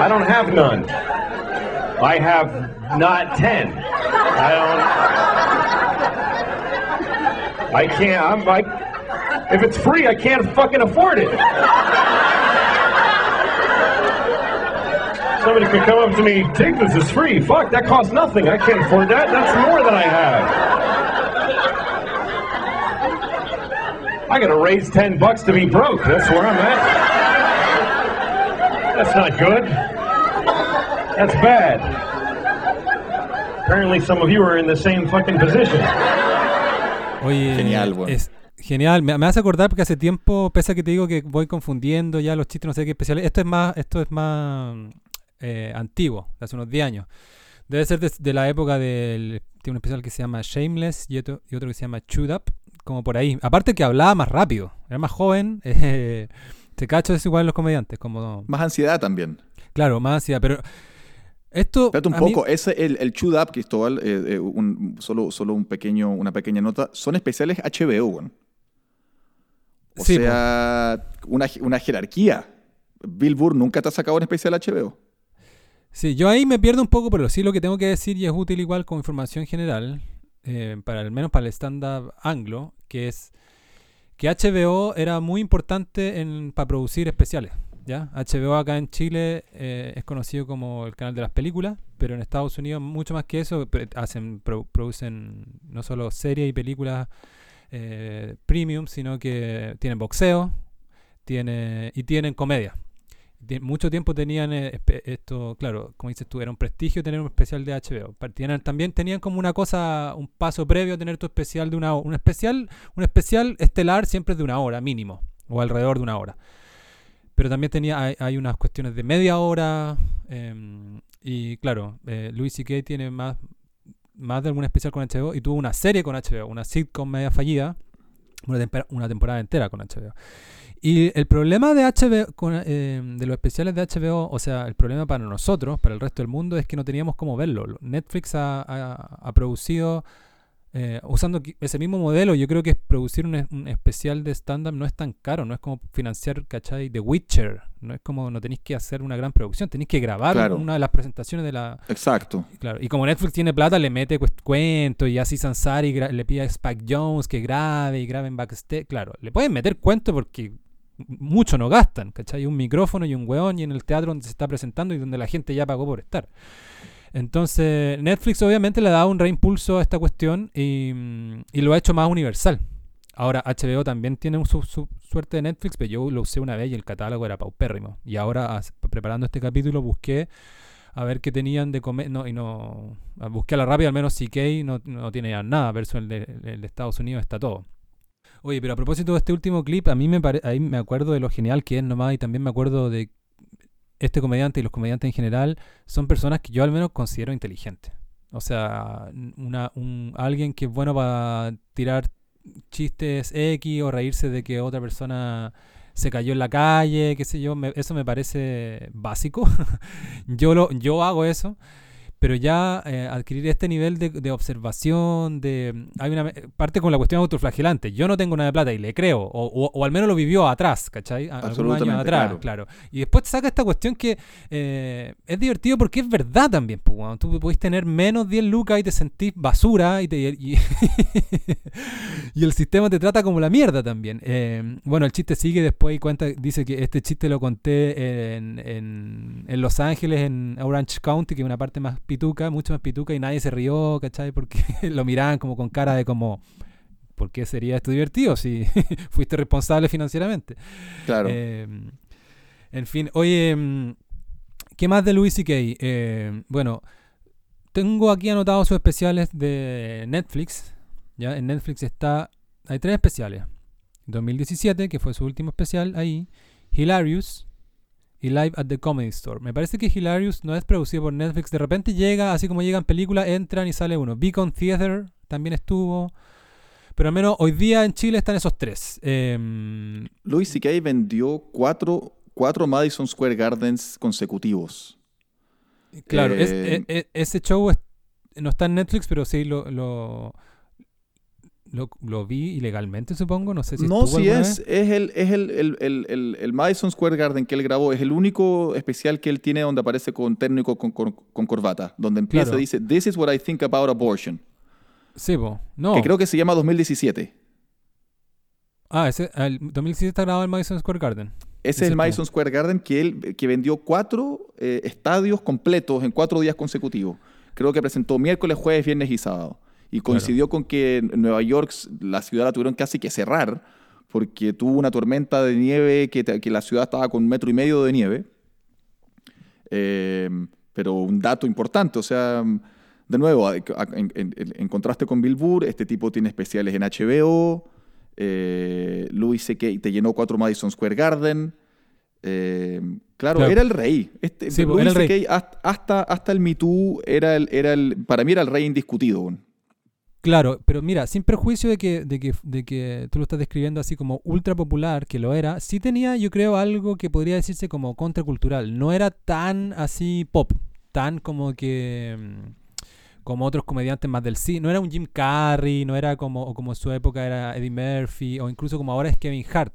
I don't have none. I have not ten. I don't. I can't. I'm like, if it's free, I can't fucking afford it. Somebody could come up to me, take this, it's free. Fuck, that costs nothing. I can't afford that. That's more than I have. I gotta raise 10 bucks to be broke. That's where I'm at. That's not good. That's bad. Apparently, some of you are in the same fucking position. Oye, Genial, weón. es Genial, me, me hace acordar porque hace tiempo, pese a que te digo que voy confundiendo ya los chistes, no sé qué especiales, esto es más, esto es más eh, antiguo, de hace unos 10 años. Debe ser de, de la época del, tiene un especial que se llama Shameless y otro, y otro que se llama Chewed Up, como por ahí. Aparte que hablaba más rápido, era más joven, <laughs> eh, te cacho es igual en los comediantes, como, Más ansiedad también. claro, más ansiedad, pero esto... Espérate un a mí- poco, ese, el, el Chewed Up, Cristóbal, eh, eh, un- solo, solo un pequeño, una pequeña nota, son especiales HBO, weón. O Sí, sea, una, una jerarquía. Bill Burr nunca te ha sacado un especial HBO. Sí, yo ahí me pierdo un poco, pero sí lo que tengo que decir y es útil igual como información general, eh, para al menos para el stand-up anglo, que es que HBO era muy importante para producir especiales. ¿ya? HBO acá en Chile eh, es conocido como el canal de las películas, pero en Estados Unidos mucho más que eso, hacen, pro- producen no solo series y películas eh, premium, sino que tienen boxeo tiene, y tienen comedia. Mucho tiempo tenían eh, esto, claro, como dices tú, era un prestigio tener un especial de HBO. Pa- tienen- también tenían como una cosa, un paso previo a tener tu especial de una hora. Un especial, un especial estelar siempre es de una hora mínimo, o alrededor de una hora. Pero también tenía, hay, unas cuestiones de media hora. em, y claro, eh, Louis C.K. tiene más, más de algún especial con HBO y tuvo una serie con HBO, una sitcom media fallida, una, una temporada entera con HBO. Y el problema de HBO, con, eh, de los especiales de HBO, o sea, el problema para nosotros, para el resto del mundo, es que no teníamos cómo verlo. Lo- Netflix ha, ha- ha producido, eh, usando ese mismo modelo, yo creo que producir un, un especial de stand-up no es tan caro, no es como financiar, ¿cachai? The Witcher, no es como, no tenéis que hacer una gran producción, tenéis que grabar Claro. una de las presentaciones de la, Exacto. Claro, y como Netflix tiene plata, le mete cuentos y así Sansari le pide a Spike Jones que grabe y grabe en backstage. Claro, le pueden meter cuentos porque mucho no gastan, ¿cachai? Un micrófono y un weón y en el teatro donde se está presentando y donde la gente ya pagó por estar. Entonces, Netflix obviamente le ha dado un reimpulso a esta cuestión y, y lo ha hecho más universal. Ahora, HBO también tiene su, su suerte de Netflix, pero yo lo usé una vez y el catálogo era paupérrimo. Y ahora, preparando este capítulo, busqué a ver qué tenían de comer. No, y no. Busqué a la rápida, al menos CK no, no tiene nada, versus el el de Estados Unidos está todo. Oye, pero a propósito de este último clip, a mí me pare- ahí me acuerdo de lo genial que es nomás, y también me acuerdo de este comediante y los comediantes en general son personas que yo al menos considero inteligentes. O sea, una, un, alguien que es bueno para tirar chistes X o reírse de que otra persona se cayó en la calle, qué sé yo, me- eso me parece básico. <laughs> yo, lo, yo hago eso, pero ya eh, adquirir este nivel de, de observación, de hay una parte con la cuestión autoflagelante. Yo no tengo nada de plata y le creo, o, o- o al menos lo vivió atrás, ¿cachai? Algunos años atrás, claro. claro. Y después saca esta cuestión que eh, es divertido porque es verdad también. Pues, weón. Tú podés tener menos 10 lucas y te sentís basura y, te, y, <laughs> y el sistema te trata como la mierda también. Eh, bueno, el chiste sigue después y cuenta, dice que este chiste lo conté en, en, en Los Ángeles, en Orange County, que es una parte más pituca, mucho más pituca, y nadie se rió, ¿cachai? Porque <laughs> lo miraban como con cara de como... ¿Por qué sería esto divertido si <laughs> fuiste responsable financieramente? Claro. Eh, en fin, oye, mm, ¿qué más de Louis C.K.? Eh, bueno, tengo aquí anotados sus especiales de Netflix. Ya en Netflix está, hay tres especiales. 2017, que fue su último especial ahí, Hilarious y Live at the Comedy Store. Me parece que Hilarious no es producido por Netflix. De repente llega, así como llegan películas, entran y sale uno. Beacon Theater también estuvo. Pero al menos hoy día en Chile están esos tres. Em, Louis C.K. vendió cuatro, cuatro Madison Square Gardens consecutivos. Claro, es- Eh, e- e- ese show es- no está en Netflix, pero sí lo, lo, lo, lo vi ilegalmente, supongo. No sé si no, sí es. vez. Es el, es el, el, el, el- el Madison Square Garden que él grabó. Es el único especial que él tiene donde aparece con y con, con- con- corbata. Donde empieza Claro. y dice, This is what I think about abortion. Sí, po. No. Que creo que se llama 2017. Ah, ese, el 2017 está grabado en Madison Square Garden. Ese es el. Madison Square Garden que él que vendió cuatro eh, estadios completos en cuatro días consecutivos. Creo que presentó miércoles, jueves, viernes y sábado. Y coincidió con que en Nueva York, la ciudad la tuvieron casi que cerrar porque tuvo una tormenta de nieve que, te- que la ciudad estaba con un metro y medio de nieve. Eh, pero un dato importante, o sea, de nuevo, en, en- en contraste con Bill Burr, este tipo tiene especiales en HBO, Eh, Louis C.K. te llenó cuatro Madison Square Garden. Eh, claro, Claro. era el rey. Este, Sí, Louis era el rey. C.K. hasta- hasta, hasta el Me Too era el, era el, para mí era el rey indiscutido. Claro, pero mira, sin perjuicio de que, de que, de que tú lo estás describiendo así como ultra popular, que lo era, sí tenía, yo creo, algo que podría decirse como contracultural. No era tan así pop, tan como que mm, como otros comediantes más del cine. No era un Jim Carrey, no era como, como en su época era Eddie Murphy, o incluso como ahora es Kevin Hart.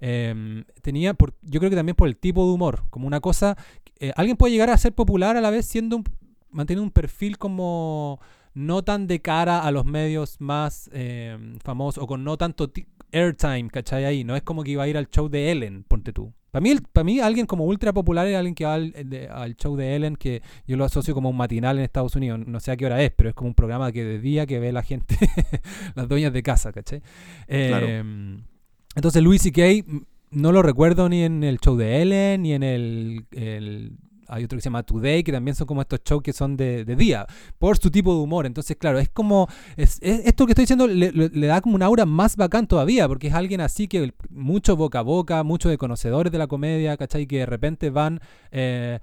Em, tenía, por, yo creo que también por el tipo de humor, como una cosa, eh, alguien puede llegar a ser popular a la vez siendo un, manteniendo un perfil como no tan de cara a los medios más eh, famosos o con no tanto ti- airtime, ¿cachai? Ahí, no es como que iba a ir al show de Ellen, ponte tú. Para mí, para mí alguien como ultra popular es alguien que va al, de- al show de Ellen, que yo lo asocio como un matinal en Estados Unidos, no sé a qué hora es, pero es como un programa que de día que ve la gente, <laughs> las dueñas de casa, ¿cachai? Claro. Eh, Entonces Louis C.K. mm, no lo recuerdo ni en el show de Ellen, ni en el... el- hay otro que se llama Today, que también son como estos shows que son de, de día, por su tipo de humor. Entonces, claro, es como... es- es- esto que estoy diciendo le, le- le da como un aura más bacán todavía, porque es alguien así que el- mucho boca a boca, mucho de conocedores de la comedia, ¿cachai? Que de repente van... eh,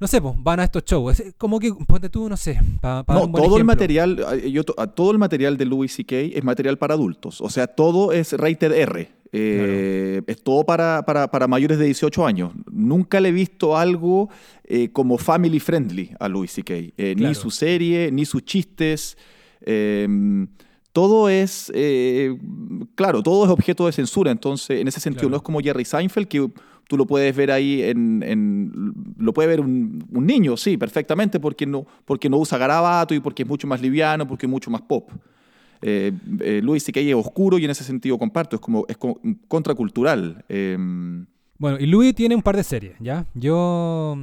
no sé, pues, van a estos shows. Es como que, ponte tú, no sé, para No, todo el material, eh, yo todo el material de Louis C.K. es material para adultos. O sea, todo es rated R. Eh, Es todo para, para, para mayores de 18 años. Nunca le he visto algo eh, como family friendly a Louis C.K. Eh, Ni su serie, ni sus chistes. eh, todo es, eh, claro, todo es objeto de censura. Entonces, en ese sentido, Claro. no es como Jerry Seinfeld, que tú lo puedes ver ahí en, en- lo puede ver un, un niño, sí, perfectamente, porque no, porque no usa garabato y porque es mucho más liviano, porque es mucho más pop. Eh, eh, Louis C.K. es oscuro y en ese sentido comparto, es como es co- contracultural. Eh, Bueno, y Louis tiene un par de series, ¿ya? Yo.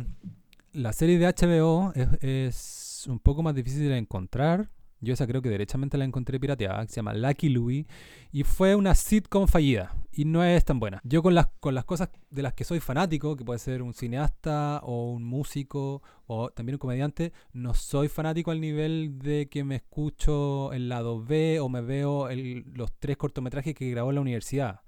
La serie de HBO es un poco más difícil de encontrar. Yo esa creo que derechamente la encontré pirateada, que se llama Lucky Louie, y fue una sitcom fallida, y no es tan buena. Yo con las, con las cosas de las que soy fanático, que puede ser un cineasta o un músico o también un comediante, no soy fanático al nivel de que me escucho el lado B o me veo el- los tres cortometrajes que grabó en la universidad.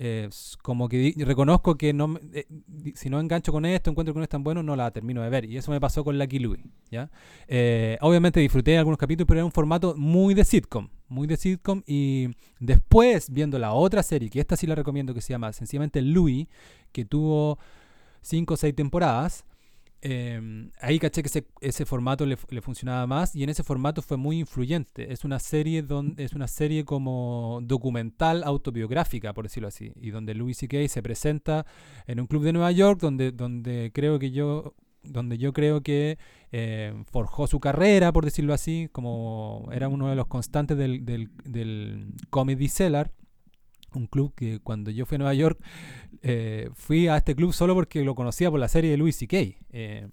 Eh, como que reconozco que no eh, si no engancho con esto, encuentro que no es tan bueno, no la termino de ver. Y eso me pasó con Lucky Louie. ¿ya? Eh, obviamente disfruté algunos capítulos, pero era un formato muy de sitcom. Muy de sitcom. Y después, viendo la otra serie, que esta sí la recomiendo, que se llama sencillamente Louie, que tuvo cinco o seis temporadas. Eh, ahí caché que ese, ese formato le, funcionaba más y en ese formato fue muy influyente. Es una serie donde es una serie como documental autobiográfica, por decirlo así, y donde Louis C.K. se presenta en un club de Nueva York donde, donde creo que yo donde yo creo que eh, forjó su carrera, por decirlo así, como era uno de los constantes del, del, del Comedy Cellar, un club que cuando yo fui a Nueva York eh, fui a este club solo porque lo conocía por la serie de Louis C.K. Eh,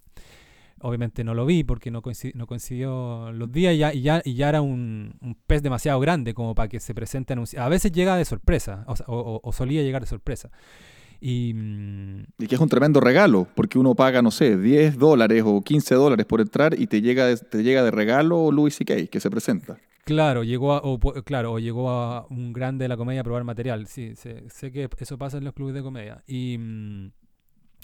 obviamente no lo vi porque no, coincid- no coincidió los días y ya, y ya, y ya era un, pez demasiado grande como para que se presente A veces llega de sorpresa, o, o- o- solía llegar de sorpresa. Y, mm, y que es un tremendo regalo, porque uno paga, no sé, 10 dólares o 15 dólares por entrar y te llega de, te llega de regalo Louis C.K. que se presenta. Claro, llegó a, o, claro, o llegó a un grande de la comedia a probar material. Sí, sé, sé que eso pasa en los clubes de comedia. Y mm,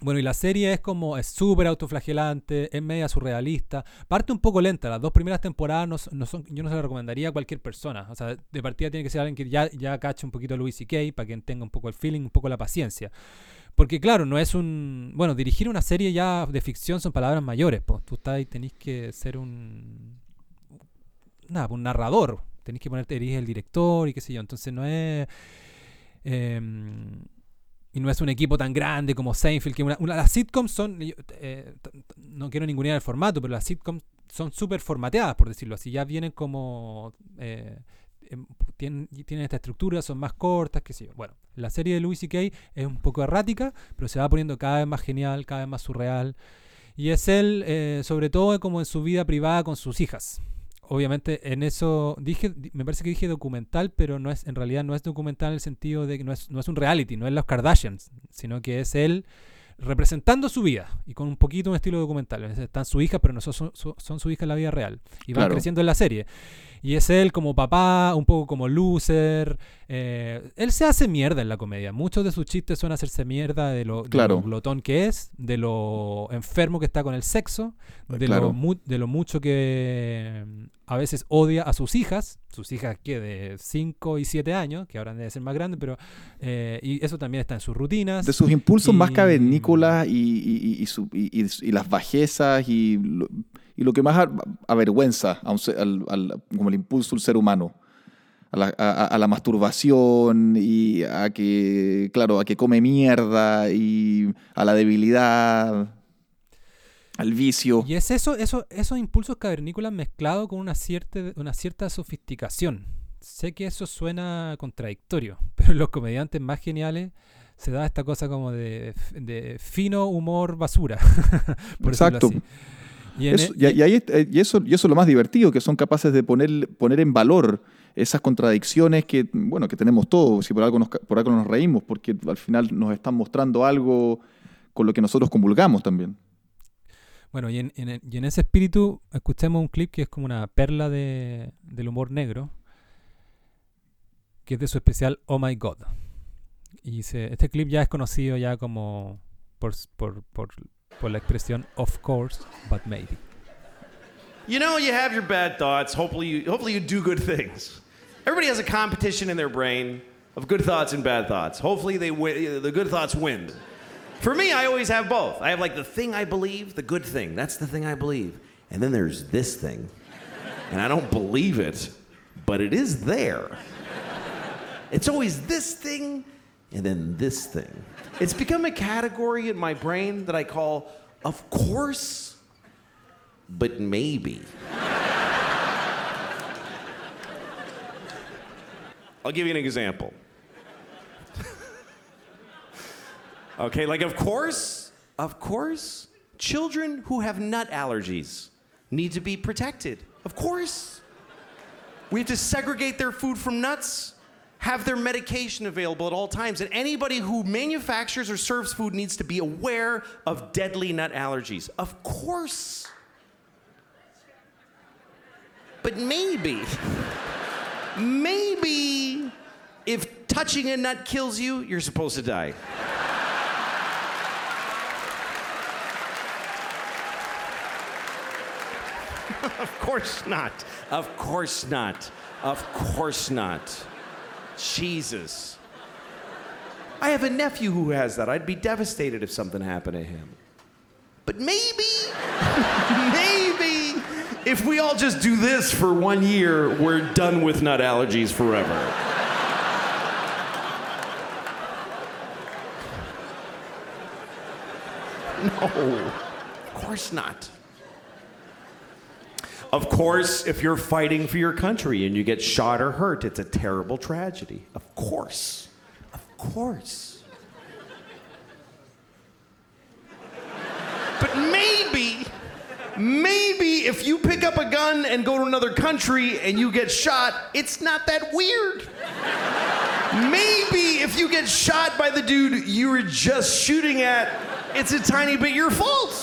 bueno, y la serie es como, es súper autoflagelante, es media surrealista. Parte un poco lenta, las dos primeras temporadas no, no son, yo no se la recomendaría a cualquier persona. O sea, de partida tiene que ser alguien que ya, ya cache un poquito a Louis C.K. para que tenga un poco el feeling, un poco la paciencia. Porque claro, no es un... Bueno, dirigir una serie ya de ficción son palabras mayores. Pues. Tú estás ahí, tenés que ser un... Nada, pues, un narrador. Tenés que ponerte, eres el director y qué sé yo. Entonces no es... em, y no es un equipo tan grande como Seinfeld. Que las sitcoms son... eh, no quiero ningunear el formato, pero las sitcoms son súper formateadas, por decirlo así. Ya vienen como... eh, em, tienen, tienen esta estructura, son más cortas, qué sé yo. Bueno, la serie de Louis C.K. es un poco errática, pero se va poniendo cada vez más genial, cada vez más surreal. Y es él, eh, sobre todo, como en su vida privada con sus hijas. Obviamente, en eso dije, di- me parece que dije documental, pero no es, en realidad no es documental en el sentido de que no es, no es un reality, no es los Kardashians, sino que es él representando su vida y con un poquito un estilo documental. Están sus hijas, pero no son, son, son su hija en la vida real. Y van Claro. creciendo en la serie. Y es él como papá, un poco como loser. eh, él se hace mierda en la comedia. Muchos de sus chistes son hacerse mierda de lo, de Claro. lo glotón que es, de lo enfermo que está con el sexo, de, Claro. lo, mu- de lo mucho que a veces odia a sus hijas. Sus hijas que de 5 y 7 años, que ahora deben ser más grandes, pero... eh, y eso también está en sus rutinas. De sus impulsos más cavernícolas y, y- su- las bajezas y lo, y lo que más avergüenza a un ser- al, al- como el impulso del ser humano. A la, a la masturbación y a que, claro, a que come mierda y a la debilidad, al vicio. Y es eso, eso, esos impulsos cavernícolas mezclados con una cierta, una cierta sofisticación. Sé que eso suena contradictorio, <laughs> pero en los comediantes más geniales se da esta cosa como de, de fino humor basura. <laughs> por Exacto. así. Y Eso- e- y, y ahí, y eso, y eso es lo más divertido, que son capaces de poner, poner en valor esas contradicciones que, bueno, que tenemos todos, si por algo, nos, por algo nos reímos, porque al final nos están mostrando algo con lo que nosotros comulgamos también. Bueno, y en, en e- y en ese espíritu escuchemos un clip que es como una perla de, del humor negro, que es de su especial Oh My God. Y se- este clip ya es conocido ya como por, por, por, por la expresión of course, but maybe. You know, you have your bad thoughts. Hopefully, you, hopefully you do good things. Everybody has a competition in their brain of good thoughts and bad thoughts. Hopefully, they win, the good thoughts win. For me, I always have both. I have like the thing I believe, the good thing. That's the thing I believe. And then there's this thing. And I don't believe it, but it is there. It's always this thing and then this thing. It's become a category in my brain that I call, of course, but maybe. I'll give you an example. Okay, like, of course, of course, children who have nut allergies need to be protected. Of course. We have to segregate their food from nuts, have their medication available at all times, and anybody who manufactures or serves food needs to be aware of deadly nut allergies. Of course. But maybe, maybe if touching a nut kills you, you're supposed to die. Course not. Of course not. Of course not. Jesus. I have a nephew who has that. I'd be devastated if something happened to him. But maybe, <laughs> maybe, if we all just do this for one year, we're done with nut allergies forever. <laughs> No, of course not. Of course, if you're fighting for your country and you get shot or hurt, it's a terrible tragedy. Of course. Of course. But maybe, maybe if you pick up a gun and go to another country and you get shot, it's not that weird. Maybe if you get shot by the dude you were just shooting at, it's a tiny bit your fault.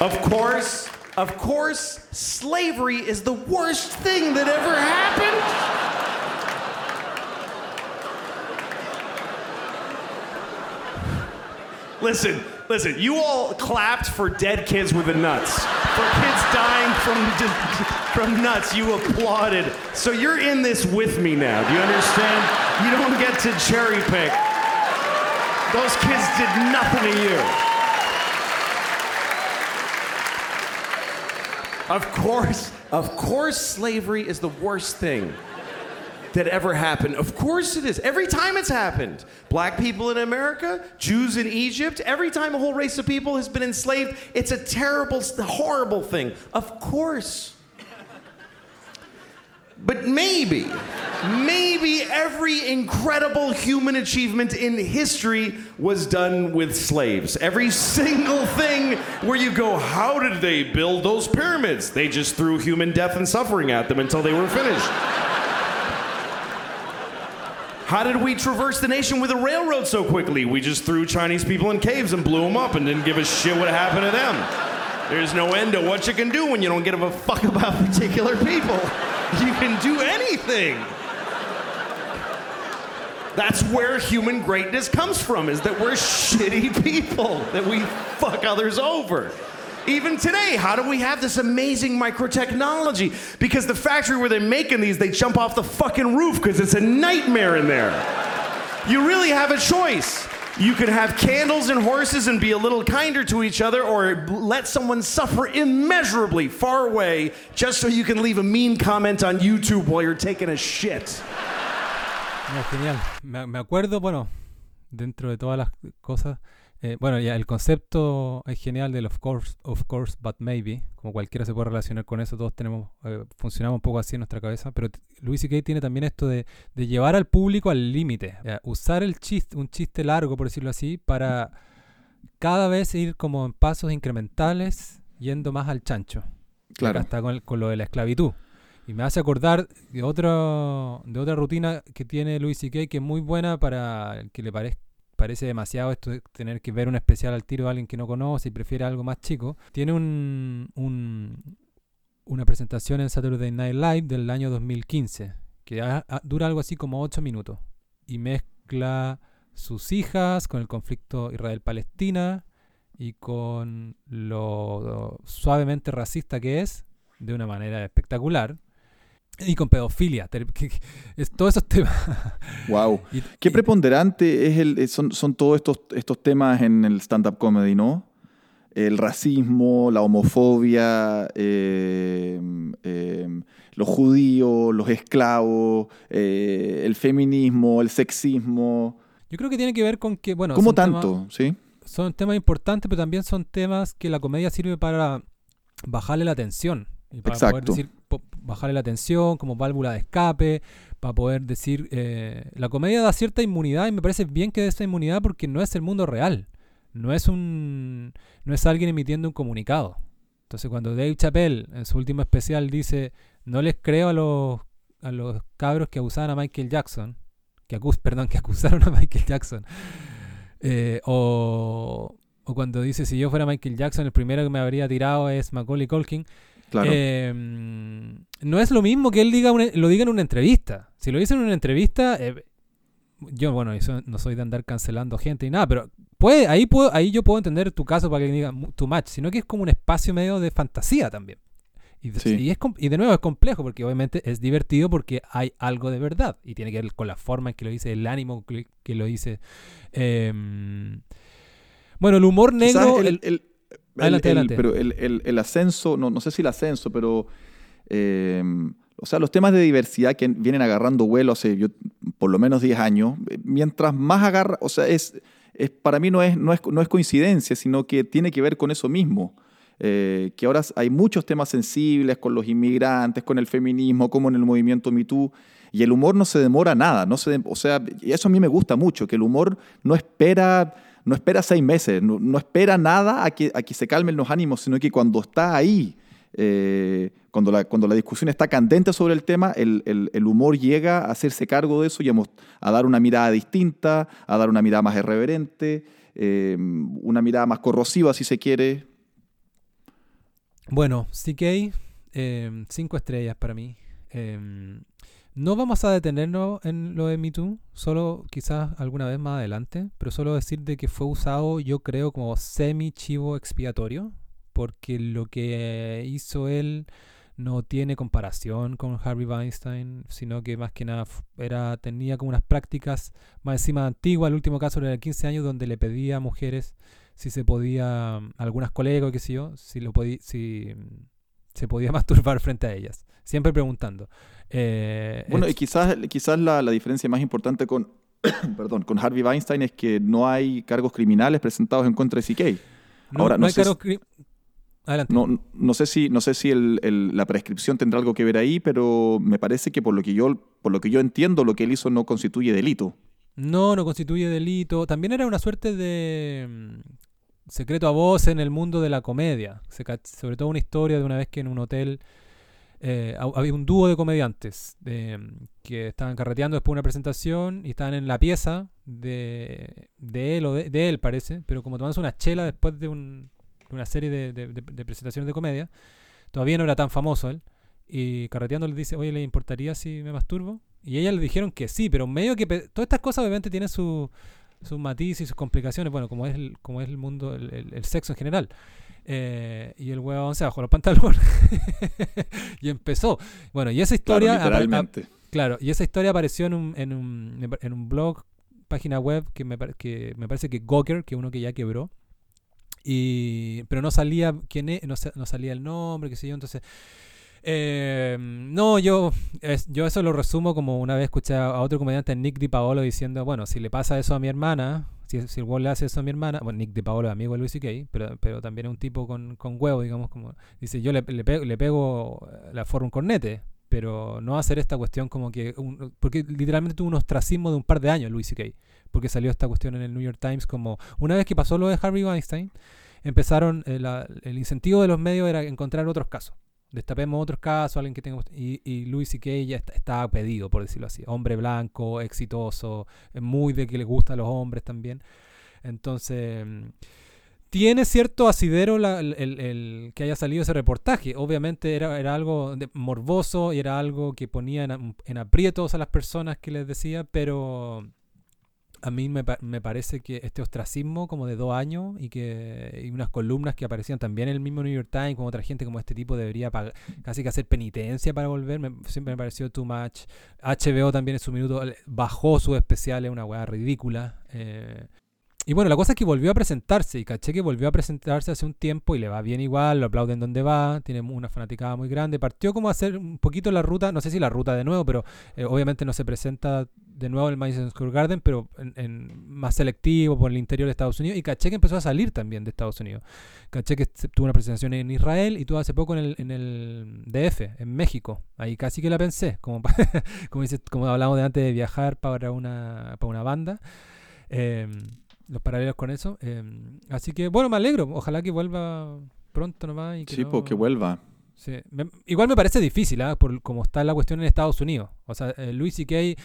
Of course, of course, slavery is the worst thing that ever happened. Listen, listen, you all clapped for dead kids with the nuts. For kids dying from, from nuts, you applauded. So you're in this with me now. Do you understand? You don't get to cherry pick. Those kids did nothing to you. Of course, of course, slavery is the worst thing that ever happened. Of course it is. Every time it's happened. Black people in America, Jews in Egypt, every time a whole race of people has been enslaved, it's a terrible, horrible thing. Of course. But maybe, maybe every incredible human achievement in history was done with slaves. Every single thing where you go, how did they build those pyramids? They just threw human death and suffering at them until they were finished. How did we traverse the nation with a railroad so quickly? We just threw Chinese people in caves and blew them up and didn't give a shit what happened to them. There's no end to what you can do when you don't give a fuck about particular people. <laughs> You can do anything. That's where human greatness comes from, is that we're shitty <laughs> people, that we fuck others over. Even today, how do we have this amazing microtechnology? Because the factory where they're making these, they jump off the fucking roof because it's a nightmare in there. You really have a choice. You could have candles and horses and be a little kinder to each other, or let someone suffer immeasurably far away just so you can leave a mean comment on YouTube while you're taking a shit. No, genial. Me, me acuerdo, bueno, dentro de todas las cosas, eh, bueno, ya el concepto es genial del of course, of course, but maybe, como cualquiera se puede relacionar con eso, todos tenemos, eh, funcionamos un poco así en nuestra cabeza, pero Louis C.K. tiene también esto de, de llevar al público al límite, usar el chiste, un chiste largo, por decirlo así, para cada vez ir como en pasos incrementales, yendo más al chancho. Claro. Está con, el- con lo de la esclavitud. Y me hace acordar de, otro, de otra rutina que tiene Louis C.K. que es muy buena para el que le parez- parece demasiado esto de tener que ver un especial al tiro de alguien que no conoce y prefiere algo más chico. Tiene un, un- una presentación en Saturday Night Live del año 2015 que dura algo así como 8 minutos y mezcla sus hijas con el conflicto Israel-Palestina y con lo suavemente racista que es de una manera espectacular y con pedofilia es, todos esos temas Wow. <laughs> Y- Qué y- preponderante es el, es- son, son todos estos, estos temas en el stand-up comedy, ¿no? El racismo, la homofobia, eh, eh, los judíos, los esclavos, eh, el feminismo, el sexismo. yo creo que tiene que ver con que bueno ¿Cómo temas- tanto? ¿Sí? son temas importantes pero también son temas que la comedia sirve para bajarle la tensión y para poder Exacto. decir po- bajarle la tensión como válvula de escape para poder decir eh, la comedia da cierta inmunidad y me parece bien que dé esa inmunidad porque no es el mundo real no es un no es alguien emitiendo un comunicado. Entonces cuando Dave Chappelle en su último especial dice no les creo a los a los cabros que abusaban a Michael Jackson que acus <laughs> perdón que acusaron a Michael Jackson eh, o, o cuando dice si yo fuera Michael Jackson el primero que me habría tirado es Macaulay Culkin Claro. eh, no es lo mismo que él diga una- lo diga en una entrevista. Si lo dice en una entrevista, eh, yo, bueno, eso no soy de andar cancelando gente y nada, pero puede, ahí, puedo, ahí yo puedo entender tu caso para que diga too much, sino que es como un espacio medio de fantasía también. Y, de- Sí. y es, y de nuevo es complejo porque obviamente es divertido porque hay algo de verdad y tiene que ver con la forma en que lo dice, el ánimo que, lo dice. Em, bueno, el humor negro... el, el- el- el- Adelante, el- adelante. pero el, el- el ascenso, no, no sé si el ascenso, pero eh, o sea, los temas de diversidad que vienen agarrando vuelo hace yo, por lo menos 10 años, eh, mientras más agarra, o sea, es, es para mí no es, no, es, no es coincidencia, sino que tiene que ver con eso mismo. Eh, que ahora hay muchos temas sensibles con los inmigrantes, con el feminismo, como en el movimiento Me Too, y el humor no se demora nada, no se, o sea, y eso a mí me gusta mucho, que el humor no espera, no espera seis meses, no, espera nada a que, a que se calmen los ánimos, sino que cuando está ahí, eh, cuando, la, cuando la discusión está candente sobre el tema, el, el- humor llega a hacerse cargo de eso y a, dar una mirada distinta, a dar una mirada más irreverente, eh, una mirada más corrosiva, si se quiere. Bueno, CK, eh, cinco estrellas para mí. No vamos a detenernos en lo de Me Too, solo quizás alguna vez más adelante, pero solo decir de que fue usado, yo creo, como semi-chivo expiatorio, porque lo que hizo él no tiene comparación con Harvey Weinstein, sino que más que nada era, tenía como unas prácticas más encima antiguas. El último caso era de 15 años donde le pedía a mujeres si se podía, a algunas colegas, qué sé yo, si, lo podía, si se podía <laughs> masturbar frente a ellas. Siempre preguntando. Eh, Bueno, y quizás, quizás la, la diferencia más importante con, <coughs> perdón, con Harvey Weinstein es que no hay cargos criminales presentados en contra de CK. no, ahora, no no hay sé si- cargos cri- Adelante. No, no sé si, no sé si el- el- la prescripción tendrá algo que ver ahí, pero me parece que por lo que yo, por lo que yo entiendo, lo que él hizo no constituye delito. No, no constituye delito. También era una suerte de mm, secreto a voz en el mundo de la comedia. Se sobre todo una historia de una vez que en un hotel eh, hab- había un dúo de comediantes mm, que estaban carreteando después de una presentación y estaban en la pieza de, de él o de, él, parece, pero como tomándose una chela después de, un- una serie de, presentaciones de comedia, todavía no era tan famoso él. Y carreteando le dice, oye, ¿le importaría si me masturbo? Y ella le dijeron que sí, pero medio que... Todas estas cosas obviamente tienen su- sus matices y sus complicaciones, bueno, como es el, como es el mundo, el sexo en general. Eh, y el huevón se bajó los pantalones <laughs> y empezó. Bueno, y esa Claro, historia... literalmente. Claro, y esa historia apareció en un, en un, en un blog, página web, que me, que me parece que Gawker, que uno que ya quebró. Y, pero no salía quién es, no, no salía el nombre, qué sé yo, entonces... eh, no, yo, es- yo eso lo resumo como una vez escuché a, a otro comediante, Nick Di Paolo, diciendo, bueno, si le pasa eso a mi hermana, si, si el le hace eso a mi hermana, bueno, Nick Di Paolo es amigo de Luis C.K., pero, pero también es un tipo con, con huevo, digamos, como, dice, yo le, le, pego, le pego la forma un cornete, pero no hacer esta cuestión como que. un- porque literalmente tuvo un ostracismo de un par de años, Louis C.K. Porque salió esta cuestión en el New York Times como. Una vez que pasó lo de Harvey Weinstein, empezaron. eh, la- el incentivo de los medios era encontrar otros casos. Destapemos otros casos, alguien que tenga. Y, y Louis C.K. ya está- estaba pedido, por decirlo así. Hombre blanco, exitoso, muy de que le gusta a los hombres también. Entonces. mm, tiene cierto asidero el, el- que haya salido ese reportaje. Obviamente era, era algo de- morboso y era algo que ponía en aprietos a las personas que les decía, pero a mí me, me parece que este ostracismo como de dos años y que y unas columnas que aparecían también en el mismo New York Times, como otra gente como este tipo debería casi que hacer penitencia para volver, me- siempre me pareció too much. HBO también en su minuto bajó sus especiales, una weá ridícula. eh, y bueno, la cosa es que volvió a presentarse y caché que volvió a presentarse hace un tiempo y le va bien igual, lo aplauden donde va, tiene una fanaticada muy grande. Partió como a hacer un poquito la ruta, no sé si la ruta de nuevo, pero eh, obviamente no se presenta de nuevo en el Madison Square Garden, pero en, más selectivo por el interior de Estados Unidos. Y caché que empezó a salir también de Estados Unidos. Caché que tuvo una presentación en Israel y tuvo hace poco en el, en el DF, en México. Ahí casi que la pensé, como, <laughs> como, hablamos de antes de viajar para una, para una banda. Em, los paralelos con eso. em, así que, bueno, me alegro. Ojalá que vuelva pronto nomás. Y que Sí, no- pues que vuelva. Sí. Me- igual me parece difícil, ¿ah? por cómo está la cuestión en Estados Unidos. O sea, eh, Louis C.K.,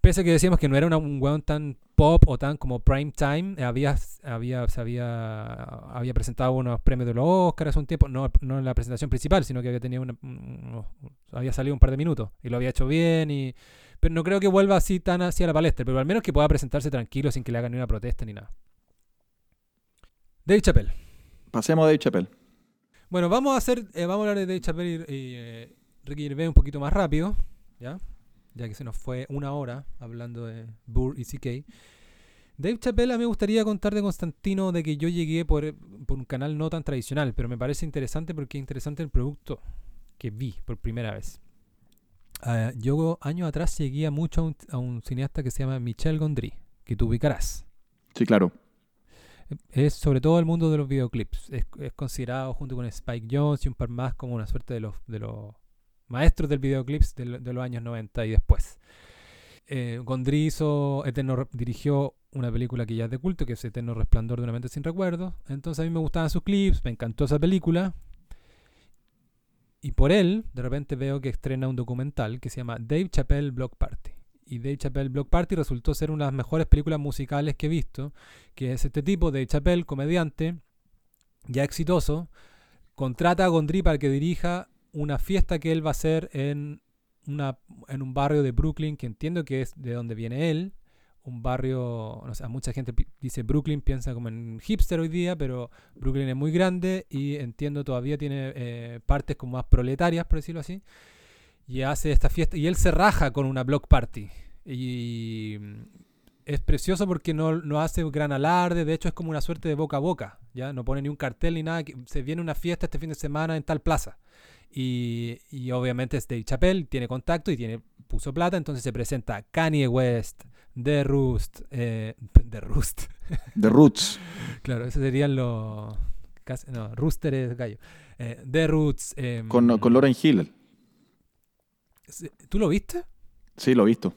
pese a que decíamos que no era una- un weón tan pop o tan como prime time, eh, había, había, se había, había presentado unos premios de los Oscars hace un tiempo, no, no en la presentación principal, sino que había tenido una- unos- había salido un par de minutos y lo había hecho bien y pero no creo que vuelva así tan hacia la palestra, pero al menos que pueda presentarse tranquilo sin que le hagan ni una protesta ni nada. Dave Chappelle. Pasemos a Dave Chappelle. Bueno, vamos a hacer, eh, vamos a hablar de Dave Chappelle y, y, eh, Ricky Gervais un poquito más rápido, ¿ya? Ya que se nos fue una hora hablando de Burr y CK. Dave Chappelle, a mí me gustaría contar de Constantino de que yo llegué por, por un canal no tan tradicional, pero me parece interesante porque es interesante el producto que vi por primera vez. Ah, yo años atrás seguía mucho a un, a un cineasta que se llama Michel Gondry, que tú ubicarás. Sí, claro. Es sobre todo el mundo de los videoclips. Es, es considerado junto con Spike Jones y un par más como una suerte de los, de los maestros del videoclips de, de los años 90 y después. Eh, Gondry hizo Eterno dirigió una película que ya es de culto, que es Eterno Resplandor de una mente sin recuerdos. Entonces a mí me gustaban sus clips, me encantó esa película. Y por él, de repente veo que estrena un documental que se llama Dave Chappelle Block Party. Y Dave Chappelle Block Party resultó ser una de las mejores películas musicales que he visto, que es este tipo, Dave Chappelle, comediante, ya exitoso, contrata a Gondry para que dirija una fiesta que él va a hacer en, una, en un barrio de Brooklyn, que entiendo que es de donde viene él, un barrio, no sé, mucha gente dice Brooklyn, piensa como en hipster hoy día, pero Brooklyn es muy grande y entiendo todavía tiene eh, partes como más proletarias, por decirlo así. Y hace esta fiesta y él se raja con una block party. Y mm, es precioso porque no, no hace gran alarde, de hecho es como una suerte de boca a boca, ya no pone ni un cartel ni nada, se viene una fiesta este fin de semana en tal plaza. Y, y obviamente Dave Chappelle, tiene contacto y tiene puso plata, entonces se presenta Kanye West, The Roost, eh, The Roost, The Roots. <laughs> claro, esos serían los no, Rooster es gallo. Eh, The Roots. em, Con, con Lauren Hill. ¿Tú lo viste? Sí, lo he visto.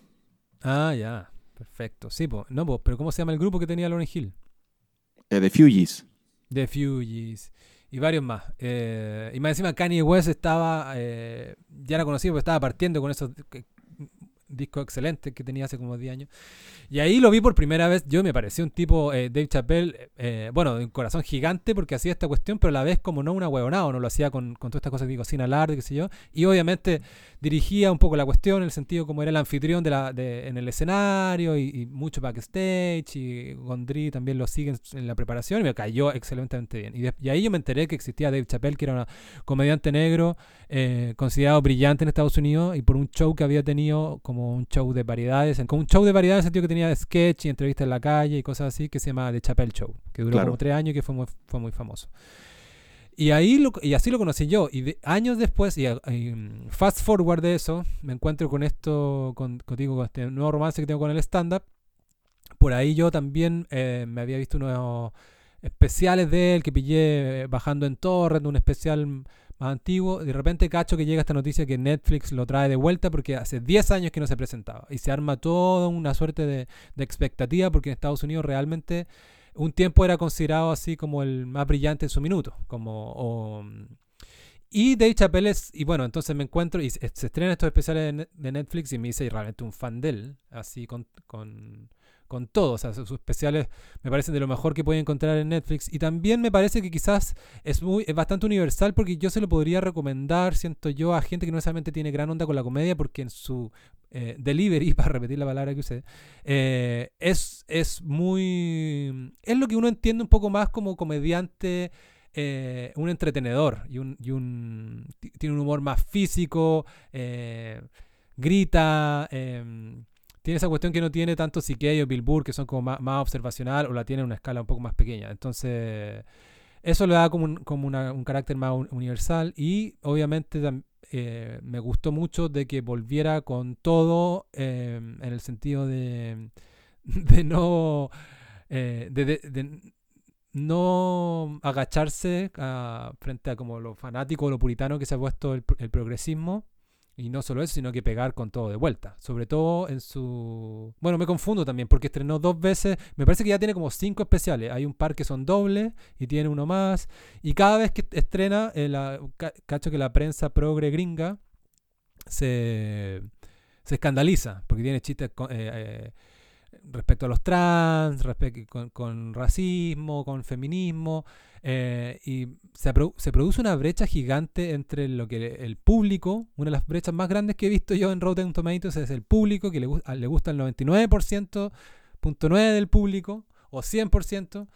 Ah, ya. Perfecto. Sí, po. no, po, pero ¿cómo se llama el grupo que tenía Lauren Hill? Eh, The Fugees. The Fugees y varios más. Eh, y más encima Kanye West estaba, eh, ya era conocido porque estaba partiendo con esos discos excelentes que tenía hace como 10 años. Y ahí lo vi por primera vez. Yo me pareció un tipo, eh, Dave Chappelle, eh, bueno, de un corazón gigante porque hacía esta cuestión, pero a la vez como no una huevonada, no lo hacía con, con todas estas cosas que digo, sin alarde, qué sé yo. Y obviamente dirigía un poco la cuestión en el sentido como era el anfitrión de la, de, en el escenario y, y mucho backstage. Y Gondry también lo sigue en, la preparación y me cayó excelentemente bien. Y ahí yo me enteré que existía Dave Chappelle, que era un comediante negro eh, considerado brillante en Estados Unidos y por un show que había tenido como un show de variedades, como un show de variedades en el sentido que tenía sketch y entrevistas en la calle y cosas así, que se llama The Chappelle Show, que duró Claro. como tres años y que fue muy, fue muy famoso. Y ahí lo- y así lo conocí yo. Y de- años después, y, y, mm, fast forward de eso, me encuentro con esto, con, contigo, con este nuevo romance que tengo con el stand-up. Por ahí yo también eh, me había visto unos especiales de él que pillé eh, bajando en torrent, un especial antiguo. De repente cacho que llega esta noticia que Netflix lo trae de vuelta porque hace 10 años que no se presentaba. Y se arma toda una suerte de, expectativa porque en Estados Unidos realmente un tiempo era considerado así como el más brillante en su minuto. Como, y Dave Chappelle y bueno, entonces me encuentro y se, estrenan estos especiales de Netflix y me hice realmente un fan de él, así con, con, con todo. O sea, sus especiales me parecen de lo mejor que pueden encontrar en Netflix. Y también me parece que quizás es, muy, es bastante universal porque yo se lo podría recomendar, siento yo, a gente que no necesariamente tiene gran onda con la comedia porque en su eh, delivery, <laughs> para repetir la palabra que usé, eh, es, es muy... Es lo que uno entiende un poco más como comediante, eh, un entretenedor y un, y un... ti- Tiene un humor más físico, eh, grita... em, tiene esa cuestión que no tiene tanto Siquei o Bill que son como más, observacional, o la tiene en una escala un poco más pequeña. Entonces, eso le da como un, como un carácter más un- universal. Y obviamente eh, me gustó mucho de que volviera con todo eh, en el sentido de, <laughs> de no. eh, de, de- no agacharse a- frente a como lo fanático o lo puritano que se ha puesto el progresismo y no solo eso, sino que pegar con todo de vuelta. Sobre todo en su... Bueno, me confundo también porque estrenó dos veces. Me parece que ya tiene como cinco especiales. Hay un par que son dobles y tiene uno más. Y cada vez que estrena, eh, cacho que la prensa progre gringa se, se escandaliza porque tiene chistes eh, eh, respecto a los trans, con, con racismo, con feminismo. eh, y se, se produce una brecha gigante entre lo que el público, una de las brechas más grandes que he visto yo en Rotten Tomatoes es el público, que le, le gusta el 99%, punto 9 del público, o 100%,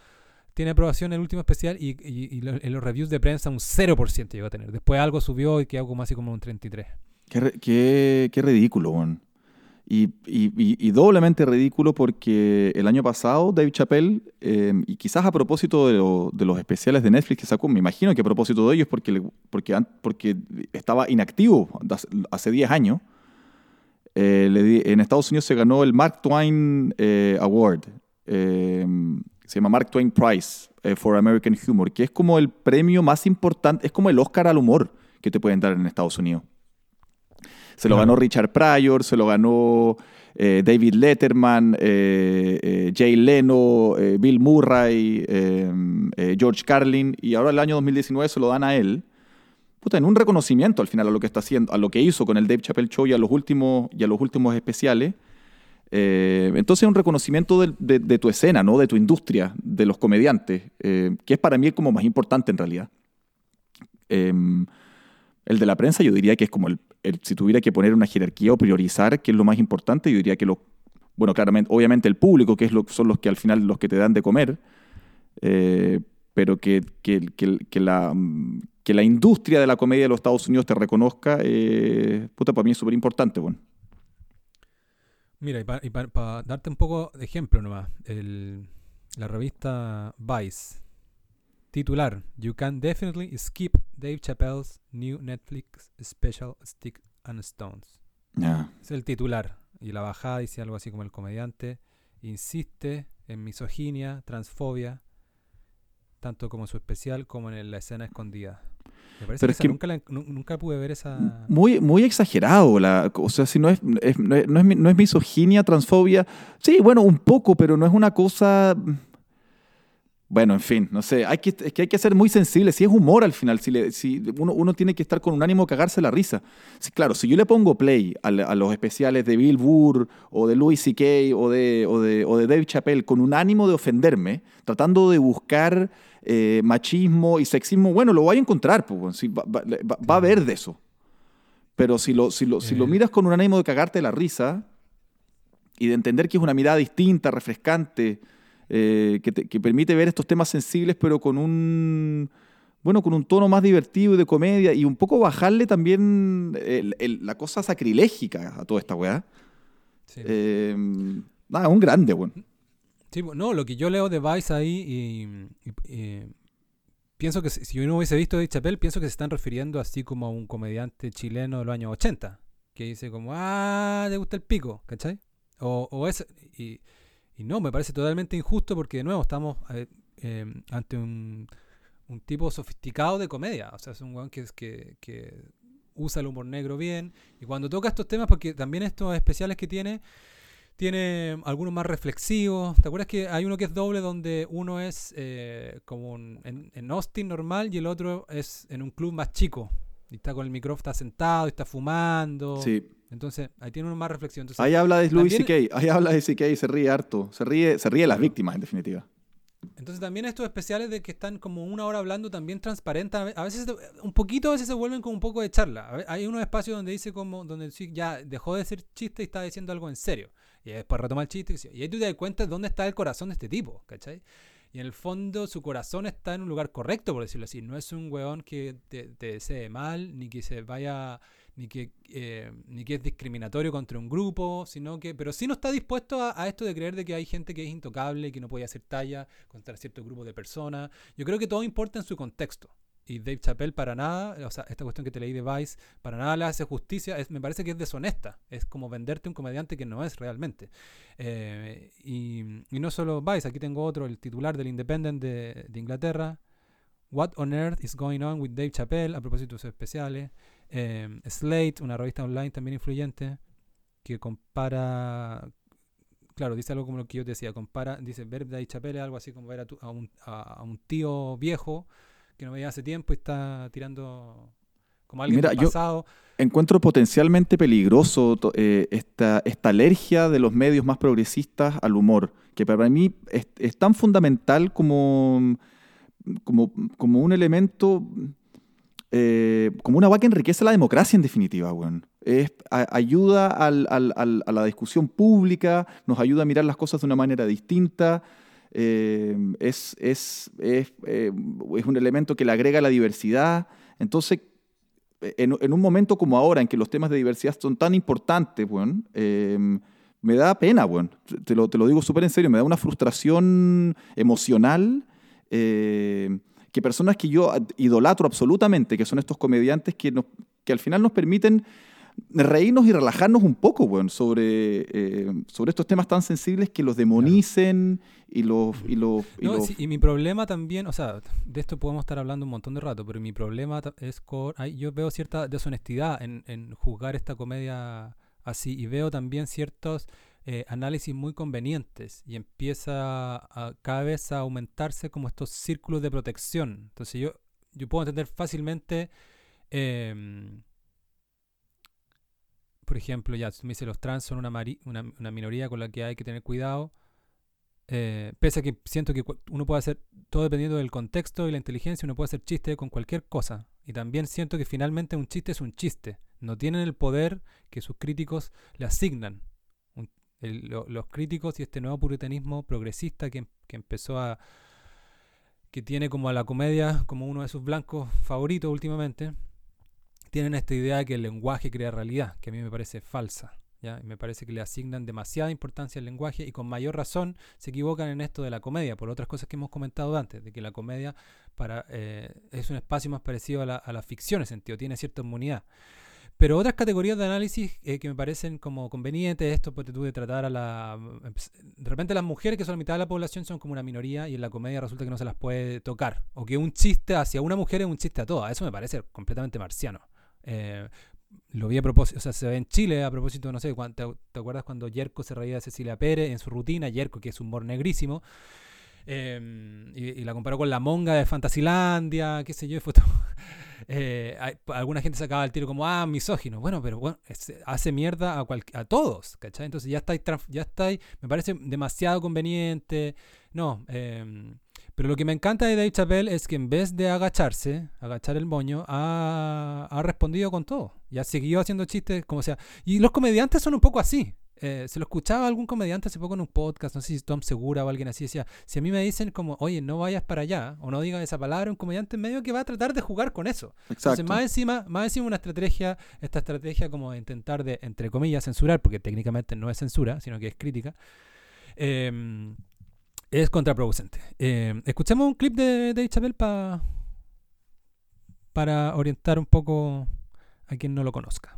tiene aprobación el último especial y, y- y lo- en los reviews de prensa un 0% llegó a tener. Después algo subió y quedó como así como un 33%. Qué, qué- qué ridículo, weón. Y, doblemente ridículo porque el año pasado Dave Chappelle, eh, y quizás a propósito de, lo- de los especiales de Netflix que sacó, me imagino que a propósito de ellos porque, porque, porque estaba inactivo hace- hace 10 años, eh, en Estados Unidos se ganó el Mark Twain eh, Award, eh, se llama Mark Twain Prize eh, for American Humor, que es como el premio más importante, es como el Oscar al humor que te pueden dar en Estados Unidos. Se lo ganó Richard Pryor, se lo ganó eh, David Letterman, eh, eh, Jay Leno, Bill Murray, eh, George Carlin, y ahora el año 2019 se lo dan a él. Puta, en un reconocimiento al final a lo que está haciendo, a lo que hizo con el Dave Chappelle Show y a los últimos, y a los últimos especiales. Eh, entonces es un reconocimiento de, de tu escena, ¿no? de tu industria, de los comediantes, eh, que es para mí como más importante en realidad. Em, el de la prensa yo diría que es como el, si tuviera que poner una jerarquía o priorizar qué es lo más importante, yo diría que lo, bueno, claramente, obviamente el público, que es lo, son los que al final los que te dan de comer, eh, pero que, que, que- la, que la industria de la comedia de los Estados Unidos te reconozca, eh, puta, para mí es súper importante, bueno. Mira, y para darte un poco de ejemplo nomás, el- la revista Vice, titular, You can definitely skip Dave Chappelle's new Netflix special Stick and Stones. Ya. Es el titular. Y la bajada dice algo así como el comediante insiste en misoginia, transfobia tanto como en su especial como en la escena escondida. Me parece Pero que, es que- nunca, la- nunca pude ver esa... Muy, muy exagerado. La, o sea, si no es, es- no, es, no es mi- no es misoginia, transfobia. Sí, bueno, un poco, pero no es una cosa. Bueno, en fin, no sé. Hay que, es que hay que ser muy sensible. Si es humor al final, si, le- si uno, uno tiene que estar con un ánimo de cagarse la risa. Sí, claro, si yo le pongo play a, los especiales de Bill Burr o de Louis C.K. o de, o, de, o de Dave Chappelle con un ánimo de ofenderme, tratando de buscar eh, machismo y sexismo, bueno, lo voy a encontrar. Pues, va, va- va- va a haber de eso. Pero si lo, si, lo, si lo Eh. miras con un ánimo de cagarte la risa y de entender que es una mirada distinta, refrescante, eh, que, te- que permite ver estos temas sensibles, pero con un, bueno, con un tono más divertido y de comedia y un poco bajarle también el- el- la cosa sacrilégica a toda esta weá. Sí. Eh, nada, un grande, weón. Sí, bu- no, lo que yo leo de Vice ahí y, y- y pienso que si si yo no hubiese visto de Chappelle, pienso que se están refiriendo así como a un comediante chileno de los años 80, que dice como, ah, te gusta el pico, ¿cachai? O, o es, y, y no, me parece totalmente injusto porque de nuevo estamos eh, eh, ante un, tipo sofisticado de comedia, o sea, es un weón que, que, que usa el humor negro bien, y cuando toca estos temas, porque también estos especiales que tiene, tiene algunos más reflexivos. ¿Te acuerdas que hay uno que es doble donde uno es eh, como un- en, en Austin normal y el otro es en un club más chico? Y está con el micrófono, está sentado está fumando. Sí. Entonces, ahí tiene uno más reflexión. Entonces, Ahí habla de Louis también- C.K., ahí habla de C.K. y se ríe harto. Se ríe, se ríe de las víctimas, en definitiva. Entonces también estos especiales de que están como una hora hablando también transparentan, a veces un poquito, a veces se vuelven como un poco de charla. Hay unos espacios donde dice como, donde ya dejó de ser chiste y está diciendo algo en serio. Y después retoma el chiste. Y ahí tú te das cuenta de dónde está el corazón de este tipo, ¿cachai? Y en el fondo su corazón está en un lugar correcto, por decirlo así. No es un weón que te, te desee mal, ni que se vaya, ni que, eh, ni que es discriminatorio contra un grupo, sino que, pero sí no está dispuesto a, esto de creer de que hay gente que es intocable, que no puede hacer talla contra cierto grupo de personas. Yo creo que todo importa en su contexto. Y Dave Chappelle para nada, o sea, esta cuestión que te leí de Vice, para nada le hace justicia. Me parece que es deshonesta. Es como venderte un comediante que no es realmente. Eh, y, y no solo Vice, aquí tengo otro, el titular del Independent de, de Inglaterra. What on earth is going on with Dave Chappelle? A propósito de sus especiales. Eh, Slate, una revista online también influyente, que compara. Claro, dice algo como lo que yo te decía. Compara, dice ver Dave Chappelle es algo así como ver a, tu- a un, a- a un tío viejo que no veía hace tiempo y está tirando como alguien Mira, del yo- pasado. Encuentro potencialmente peligroso eh, esta, esta alergia de los medios más progresistas al humor, que para mí es, es tan fundamental como, como, como un elemento, eh, como una vaca que enriquece la democracia en definitiva, weón. Es, a- ayuda al- al- al- a la discusión pública, nos ayuda a mirar las cosas de una manera distinta. eh, es, es, es, eh, es un elemento que le agrega la diversidad. Entonces, en, en un momento como ahora, en que los temas de diversidad son tan importantes, weón, eh, me da pena, weón. Te lo, te lo digo súper en serio, me da una frustración emocional eh, que personas que yo idolatro absolutamente, que son estos comediantes que, nos, que al final nos permiten reírnos y relajarnos un poco, weón, sobre, eh, sobre estos temas tan sensibles que los demonicen y los... Y los, y No, los- sí, y mi problema también, o sea, de esto podemos estar hablando un montón de rato, pero mi problema es con, yo veo cierta deshonestidad en, en juzgar esta comedia así y veo también ciertos eh, análisis muy convenientes y empieza cada vez a aumentarse como estos círculos de protección. Entonces yo, yo puedo entender fácilmente, em, por ejemplo, ya, tú me dices los trans son una, una, minoría con la que hay que tener cuidado. Eh, pese a que siento que uno puede hacer todo dependiendo del contexto y la inteligencia, uno puede hacer chiste con cualquier cosa. Y también siento que finalmente un chiste es un chiste. No tienen el poder que sus críticos le asignan. El- lo- los críticos y este nuevo puritanismo progresista que, que empezó a. que tiene como a la comedia como uno de sus blancos favoritos últimamente, tienen esta idea de que el lenguaje crea realidad, que a mí me parece falsa. ¿ya? Me parece que le asignan demasiada importancia al lenguaje y con mayor razón se equivocan en esto de la comedia, por otras cosas que hemos comentado antes, de que la comedia para, eh, es un espacio más parecido a la, a la ficción en sentido, tiene cierta inmunidad. Pero otras categorías de análisis eh, que me parecen como convenientes, esto pues tú de tratar a la... De repente las mujeres que son la mitad de la población son como una minoría y en la comedia resulta que no se las puede tocar. O que un chiste hacia una mujer es un chiste a todas. Eso me parece completamente marciano. Eh, lo vi a propósito, o sea, se ve en Chile a propósito, no sé, ¿te, te acuerdas cuando Yerko se reía de Cecilia Pérez en su rutina? Yerko, que es humor negrísimo. Em, y, la comparó con la monga de Fantasilandia, qué sé yo, <laughs> eh, alguna gente sacaba el tiro como, ah, misógino. Bueno, pero bueno, hace mierda a, a todos, ¿cachai? Entonces ya estáis, ya estáis, me parece demasiado conveniente. No, em, pero lo que me encanta de Dave Chappelle es que en vez de agacharse, agachar el moño, ha, ha respondido con todo. Y ha seguido haciendo chistes como sea. Y los comediantes son un poco así. Eh, se lo escuchaba algún comediante hace poco en un podcast, no sé si Tom Segura o alguien así, decía, si a mí me dicen como, oye, no vayas para allá, o no digas esa palabra, un comediante medio que va a tratar de jugar con eso. Entonces, más encima, más encima una estrategia, esta estrategia como de intentar de, entre comillas, censurar, porque técnicamente no es censura, sino que es crítica, em, es contraproducente. Em, escuchemos un clip de Dave Chappelle para orientar un poco a quien no lo conozca.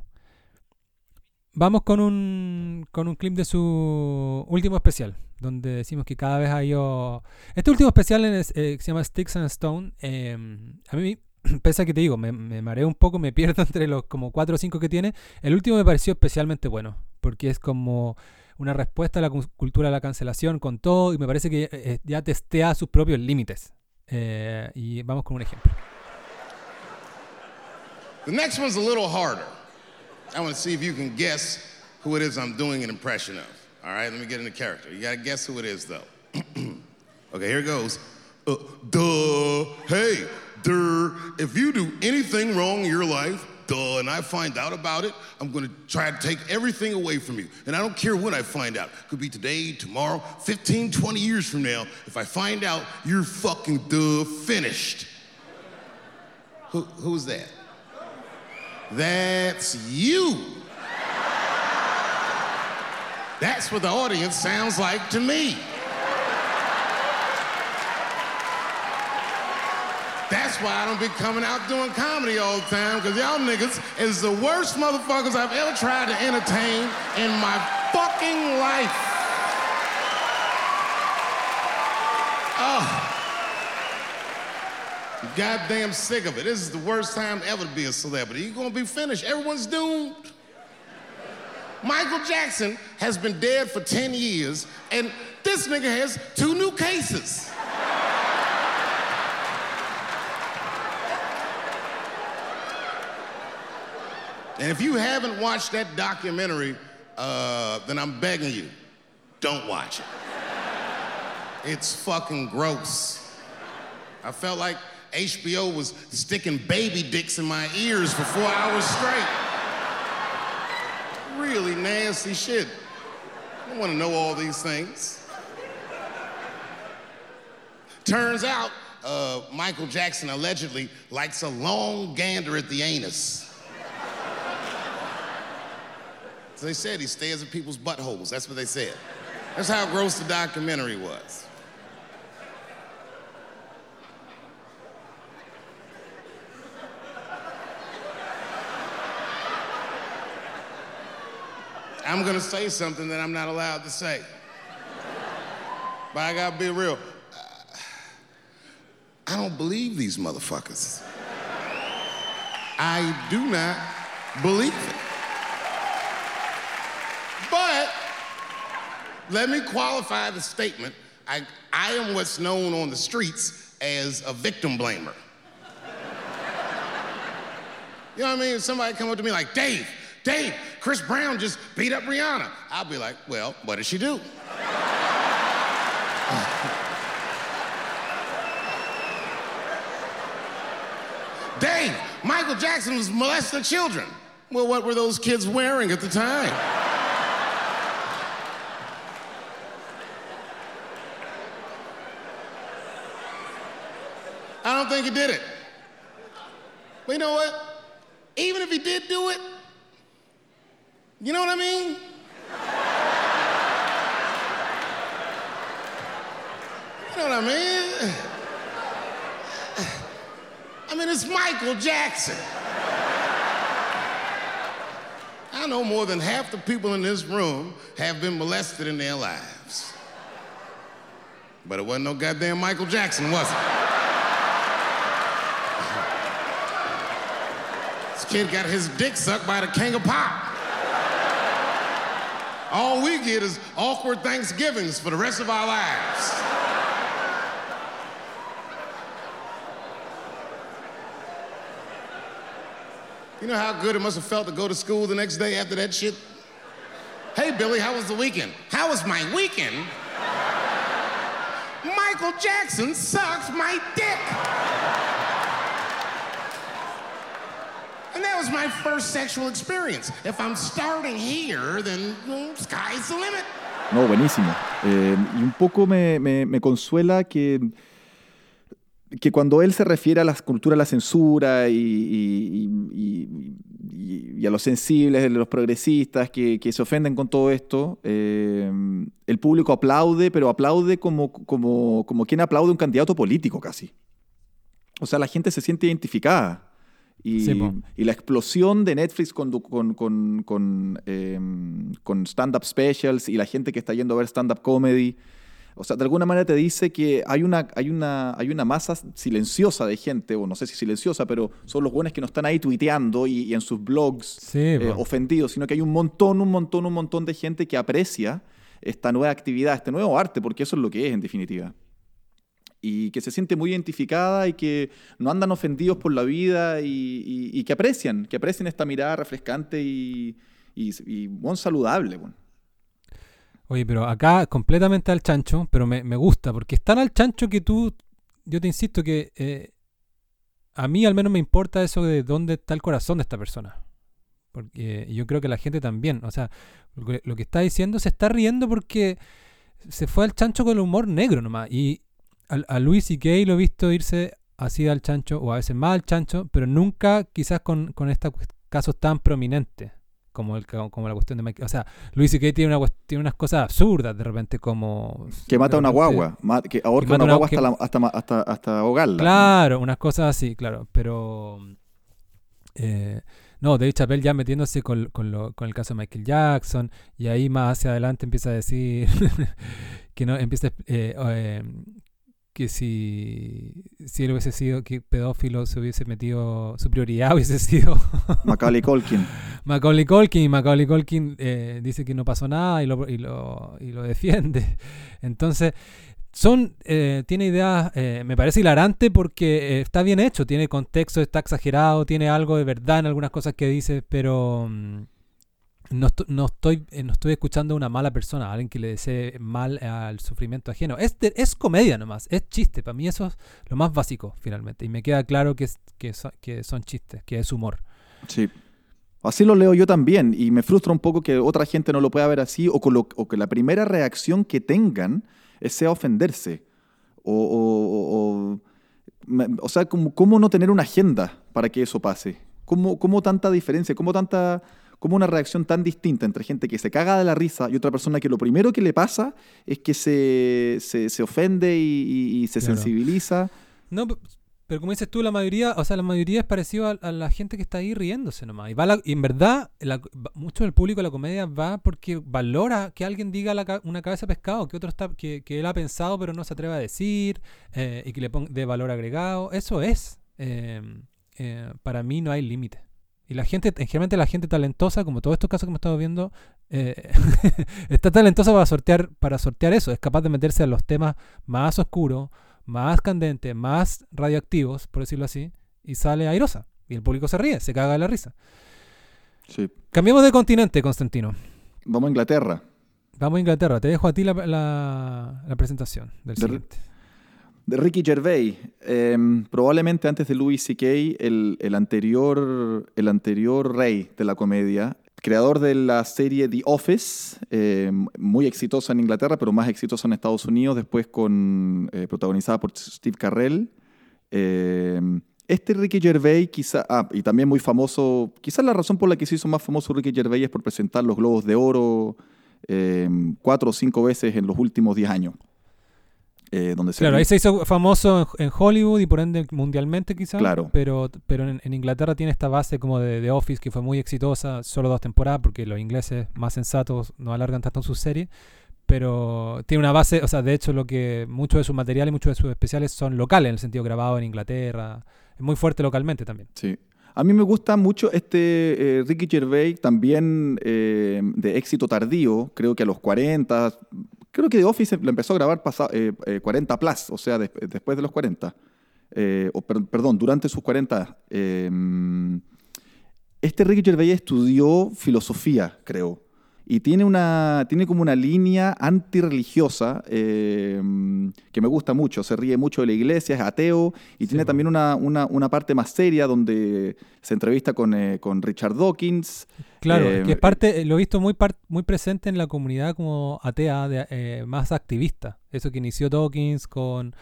Vamos con un, con un clip de su último especial, donde decimos que cada vez ha. Este último especial eh, se llama Sticks and Stone. Em, a mí, <clears throat> pese a que te digo, me, mareo un poco, me <laughs> pierdo entre los como 4 o 5 que tiene. El último me pareció especialmente bueno, porque es como una respuesta a la cultura de la cancelación con todo y me parece que eh, ya testea sus propios límites. Eh, y vamos con un ejemplo. The next one's a little harder. I want to see if you can guess who it is I'm doing an impression of. All right, let me get into character. You got to guess who it is, though. <clears throat> okay, here it goes. Uh, duh, hey, duh. If you do anything wrong in your life, duh, and I find out about it, I'm gonna try to take everything away from you. And I don't care when I find out. It Could be today, tomorrow, 15, 20 years from now. If I find out, you're fucking duh finished. Who, who's that? That's you. That's what the audience sounds like to me. That's why I don't be coming out doing comedy all the time, because y'all niggas is the worst motherfuckers I've ever tried to entertain in my fucking life. Oh goddamn sick of it. This is the worst time ever to be a celebrity. You're gonna be finished. Everyone's doomed. Michael Jackson has been dead for 10 years, and this nigga has two new cases. And if you haven't watched that documentary, uh, then I'm begging you, don't watch it. It's fucking gross. I felt like HBO was sticking baby dicks in my ears for four hours straight. Really nasty shit. I want to know all these things. Turns out, uh, Michael Jackson allegedly likes a long gander at the anus. As they said, he stares at people's buttholes. That's what they said. That's how gross the documentary was. I'm gonna say something that I'm not allowed to say. But I gotta be real. I don't believe these motherfuckers. I do not believe it. But let me qualify the statement. I, I am what's known on the streets as a victim blamer. You know what I mean? Somebody come up to me like, Dave, Dave, Chris Brown just beat up Rihanna. I'll be like, well, what did she do? Dave, Michael Jackson was molesting children. Well, what were those kids wearing at the time? I don't think he did it. But you know what? Even if he did do it, you know what I mean? You know what I mean? I mean, it's Michael Jackson. I know more than half the people in this room have been molested in their lives. But it wasn't no goddamn Michael Jackson, was it? this kid got his dick sucked by the king of pop. All we get is awkward Thanksgivings for the rest of our lives. You know how good it must have felt to go to school the next day after that shit? Hey, Billy, how was the weekend? How was my weekend? Michael Jackson sucks my dick. And that was my first sexual experience. If I'm starting here, then well, sky's the limit. No, buenísimo. Eh, y un poco me, me- me consuela que, que cuando él se refiere a la cultura de la censura y, y- y- y- a los sensibles, de los progresistas que, que se ofenden con todo esto, eh, el público aplaude, pero aplaude como, como, como quien aplaude un candidato político casi. O sea, la gente se siente identificada. Y, Sí, po. y la explosión de Netflix con, con, con, con, em, con stand-up specials y la gente que está yendo a ver stand-up comedy. O sea, de alguna manera te dice que hay una, hay una, hay una masa silenciosa de gente, o no sé si silenciosa, pero son los buenos que no están ahí tuiteando y, y en sus blogs Sí, eh, ofendidos, sino que hay un montón, un montón, un montón de gente que aprecia esta nueva actividad, este nuevo arte, porque eso es lo que es en definitiva y que se siente muy identificada y que no andan ofendidos por la vida y, que aprecian, que aprecian esta mirada refrescante y, y, saludable. bueno. Oye, pero acá completamente al chancho, pero me, gusta, porque es tan al chancho que tú, yo te insisto que eh, a mí al menos me importa eso de dónde está el corazón de esta persona. Porque yo creo que la gente también, o sea, lo que, lo que está diciendo se está riendo porque se fue al chancho con el humor negro nomás. Y a, a Luis C.K. lo he visto irse así al chancho, o a veces más al chancho, pero nunca quizás con, con estos casos tan prominentes. Como, el, como la cuestión de Michael. O sea, Luis C.K. tiene, una, tiene unas cosas absurdas de repente, como. Que mata a una guagua, ma- que ahorca una una- guagua que- hasta, la- hasta, hasta, hasta ahogarla. Claro, unas cosas así, claro. Pero. eh, no, Dave Chappelle ya metiéndose con, con, lo- con el caso de Michael Jackson. Y ahí más hacia adelante empieza a decir. <laughs> que no empieza. eh, eh, que si, si él hubiese sido que pedófilo, se hubiese metido. Su prioridad <laughs> hubiese sido Macaulay Culkin. <laughs> Macaulay Culkin. Y Macaulay Culkin eh, dice que no pasó nada y lo, y lo, y lo defiende. <laughs> Entonces, son, eh, tiene ideas, eh, me parece hilarante porque eh, está bien hecho, tiene contexto, está exagerado, tiene algo de verdad en algunas cosas que dice, pero mm, no, esto- no estoy, eh, no estoy escuchando a una mala persona, a alguien que le desee mal al sufrimiento ajeno. Es, de- es comedia nomás, es chiste, para mí eso es lo más básico finalmente. Y me queda claro que, es- que, so- que son chistes, que es humor. Sí. Así lo leo yo también y me frustra un poco que otra gente no lo pueda ver así o, con lo- o que la primera reacción que tengan sea ofenderse. O, o- o- o- sea, como, ¿cómo no tener una agenda para que eso pase? ¿Cómo, cómo tanta diferencia? ¿Cómo, tanta, ¿Cómo una reacción tan distinta entre gente que se caga de la risa y otra persona que lo primero que le pasa es que se, se, se ofende y, y- y se Claro. sensibiliza? No, pero como dices tú, la mayoría, o sea, la mayoría es parecido a, a la gente que está ahí riéndose nomás. Y, va la- y en verdad, la- mucho del público de la comedia va porque valora que alguien diga la una cabeza de pescado, que otro está, que, que él ha pensado pero no se atreve a decir, eh, y que le ponga de valor agregado. Eso es. eh, eh, para mí no hay límite. Y la gente, generalmente la gente talentosa, como todos estos casos que hemos estado viendo, eh, <laughs> está talentosa para sortear, para sortear eso. Es capaz de meterse a los temas más oscuros, más candentes, más radioactivos, por decirlo así, y sale airosa. Y el público se ríe, se caga de la risa. Sí. Cambiemos de continente, Constantino. Vamos a Inglaterra. Vamos a Inglaterra. Te dejo a ti la, la- la presentación del De- siguiente. Ricky Gervais, em, probablemente antes de Louis C.K., el, anterior, el anterior rey de la comedia, creador de la serie The Office, em, muy exitosa en Inglaterra, pero más exitosa en Estados Unidos, después con, eh, protagonizada por Steve Carrell. Em, este Ricky Gervais, quizá, ah, y también muy famoso, quizás la razón por la que se hizo más famoso Ricky Gervais es por presentar los Globos de Oro cuatro o cinco veces en los últimos diez años. Eh, donde se Claro, ahí se hizo famoso en, en Hollywood y por ende mundialmente quizás. Claro. Pero, pero en, en Inglaterra tiene esta base como de, de Office que fue muy exitosa, solo dos temporadas porque los ingleses más sensatos no alargan tanto sus series. Pero tiene una base, o sea, de hecho lo que muchos de sus materiales, muchos de sus especiales son locales, en el sentido grabado en Inglaterra. Es muy fuerte localmente también. Sí. A mí me gusta mucho este eh, Ricky Gervais, también eh, de éxito tardío, creo que a los 40, creo que The Office lo empezó a grabar pasa- eh, eh, 40 plus, o sea, des- después de los 40, eh, o per- perdón, durante sus 40. eh, este Ricky Gervais estudió filosofía, creo, y tiene, una, tiene como una línea antirreligiosa eh, que me gusta mucho. Se ríe mucho de la iglesia, es ateo y tiene también una, una, una parte más seria donde se entrevista con, eh, con Richard Dawkins. Claro, Eh, que es parte, lo he visto muy, par- muy presente en la comunidad como atea, de, más activista. Eso que inició Dawkins con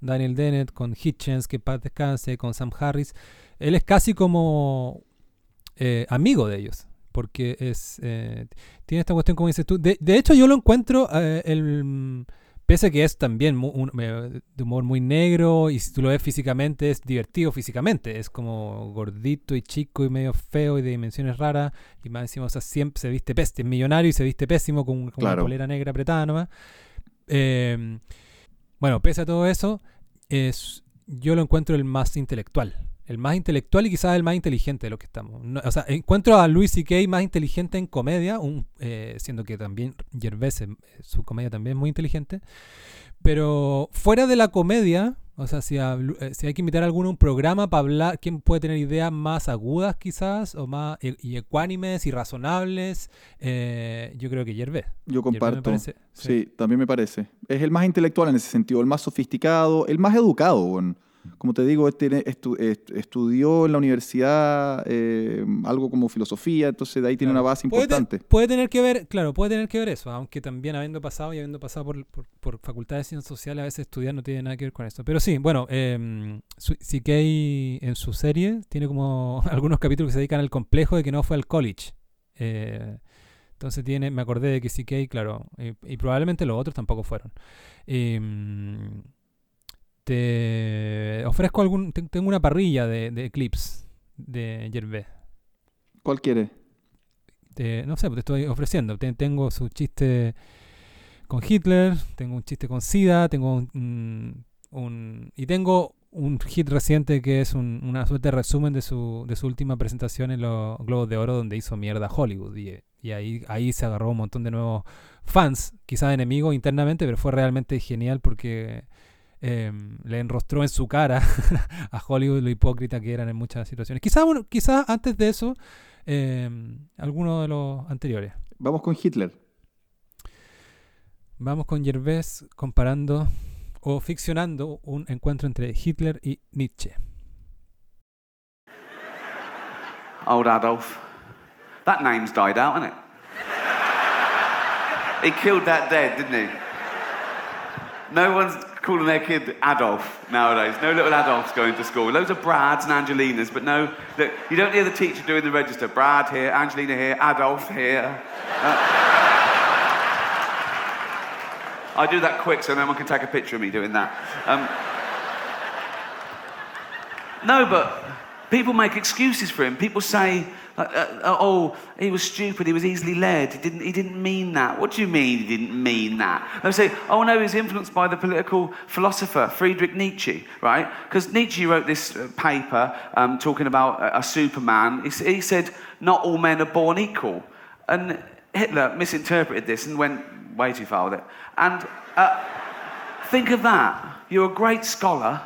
Daniel Dennett, con Hitchens, que paz descanse, con Sam Harris. Él es casi como amigo de ellos, porque es eh, tiene esta cuestión, como dices tú. De, de hecho, yo lo encuentro, eh, el, pese a que es también un- eh, de humor muy negro, y si tú lo ves físicamente, es divertido físicamente. Es como gordito y chico y medio feo y de dimensiones raras. Y más encima, o sea, siempre se viste pésimo, es millonario y se viste pésimo con, con Claro. una polera negra apretada nomás. Eh, bueno, pese a todo eso, es, yo lo encuentro el más intelectual. El más intelectual y quizás el más inteligente de lo que estamos. No- o sea, encuentro a Louis C.K. más inteligente en comedia, un, eh, siendo que también Gervais, eh, su comedia también es muy inteligente. Pero fuera de la comedia, o sea, si, a Lu- eh, si hay que invitar a alguno a un programa para hablar, ¿quién puede tener ideas más agudas quizás? O más e- y ecuánimes y razonables? Eh, yo creo que Gervais. Yo Gervais comparto. sí. también me parece. Es el más intelectual en ese sentido, el más sofisticado, el más educado. bueno. Como te digo, este estu- est- estudió en la universidad eh, algo como filosofía, entonces de ahí tiene Claro. una base importante. Puede, tener que ver, claro, puede tener que ver eso, aunque también habiendo pasado y habiendo pasado por, por, por facultades de ciencias sociales, a veces estudiar no tiene nada que ver con eso. Pero sí, bueno, eh, CK en su serie tiene como <laughs> algunos capítulos que se dedican al complejo de que no fue al college. Eh, entonces tiene, me acordé de que CK, claro, y, y probablemente los otros tampoco fueron. Em, te ofrezco algún, te- tengo una parrilla de, de clips de Gervais. ¿Cuál quiere? Te- no sé, te estoy ofreciendo. Te- tengo su chiste con Hitler, tengo un chiste con SIDA, tengo un, un- un- y tengo un hit reciente que es un- una suerte de resumen de su, de su última presentación en los Globos de Oro donde hizo mierda Hollywood y, y ahí, ahí se agarró un montón de nuevos fans, quizás enemigos internamente, pero fue realmente genial porque em, le enrostró en su cara <laughs> a Hollywood lo hipócrita que eran en muchas situaciones. Quizás quizás antes de eso eh, alguno de los anteriores. Vamos con Hitler. Vamos con Gervais comparando o ficcionando un encuentro entre Hitler y Nietzsche. Old Adolf. That name's died out, hasn't it? he killed that dead, didn't he? No one's calling their kid Adolf nowadays. No little Adolfs going to school. Loads of Brads and Angelinas, but no, look, you don't hear the teacher doing the register. Brad here, Angelina here, Adolf here. Uh, I do that quick so no one can take a picture of me doing that. Um, no, but people make excuses for him. People say, uh, uh, "Oh, he was stupid. He was easily led. He didn't. He didn't mean that." What do you mean he didn't mean that? They say, "Oh no, he was influenced by the political philosopher Friedrich Nietzsche, right? Because Nietzsche wrote this uh, paper um, talking about a, a Superman. He, he said, "Not all men are born equal," and Hitler misinterpreted this and went way too far with it. And uh, Think of that. You're a great scholar,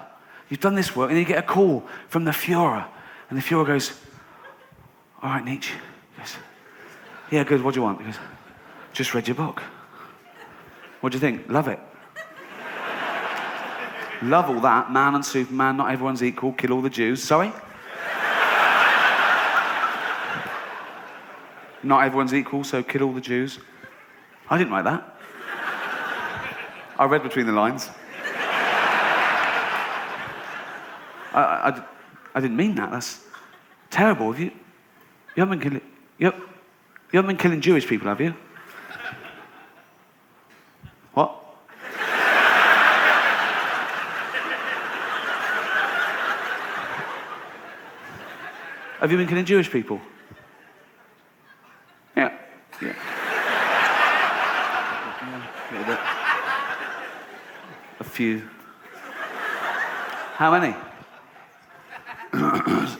you've done this work, and you get a call from the Fuhrer. And the Fuhrer goes, All right, Nietzsche. Yeah, good. What do you want? He goes, Just read your book. What do you think? Love it. Love all that. Man and Superman, not everyone's equal, kill all the Jews. Sorry? not everyone's equal, so kill all the Jews. I didn't write that. I read between the lines. I, I didn't mean that. That's terrible. Have you, you haven't been killing, you, you haven't been killing Jewish people, have you? What? have you been killing Jewish people? Yeah. Yeah. A few. How many? <clears throat>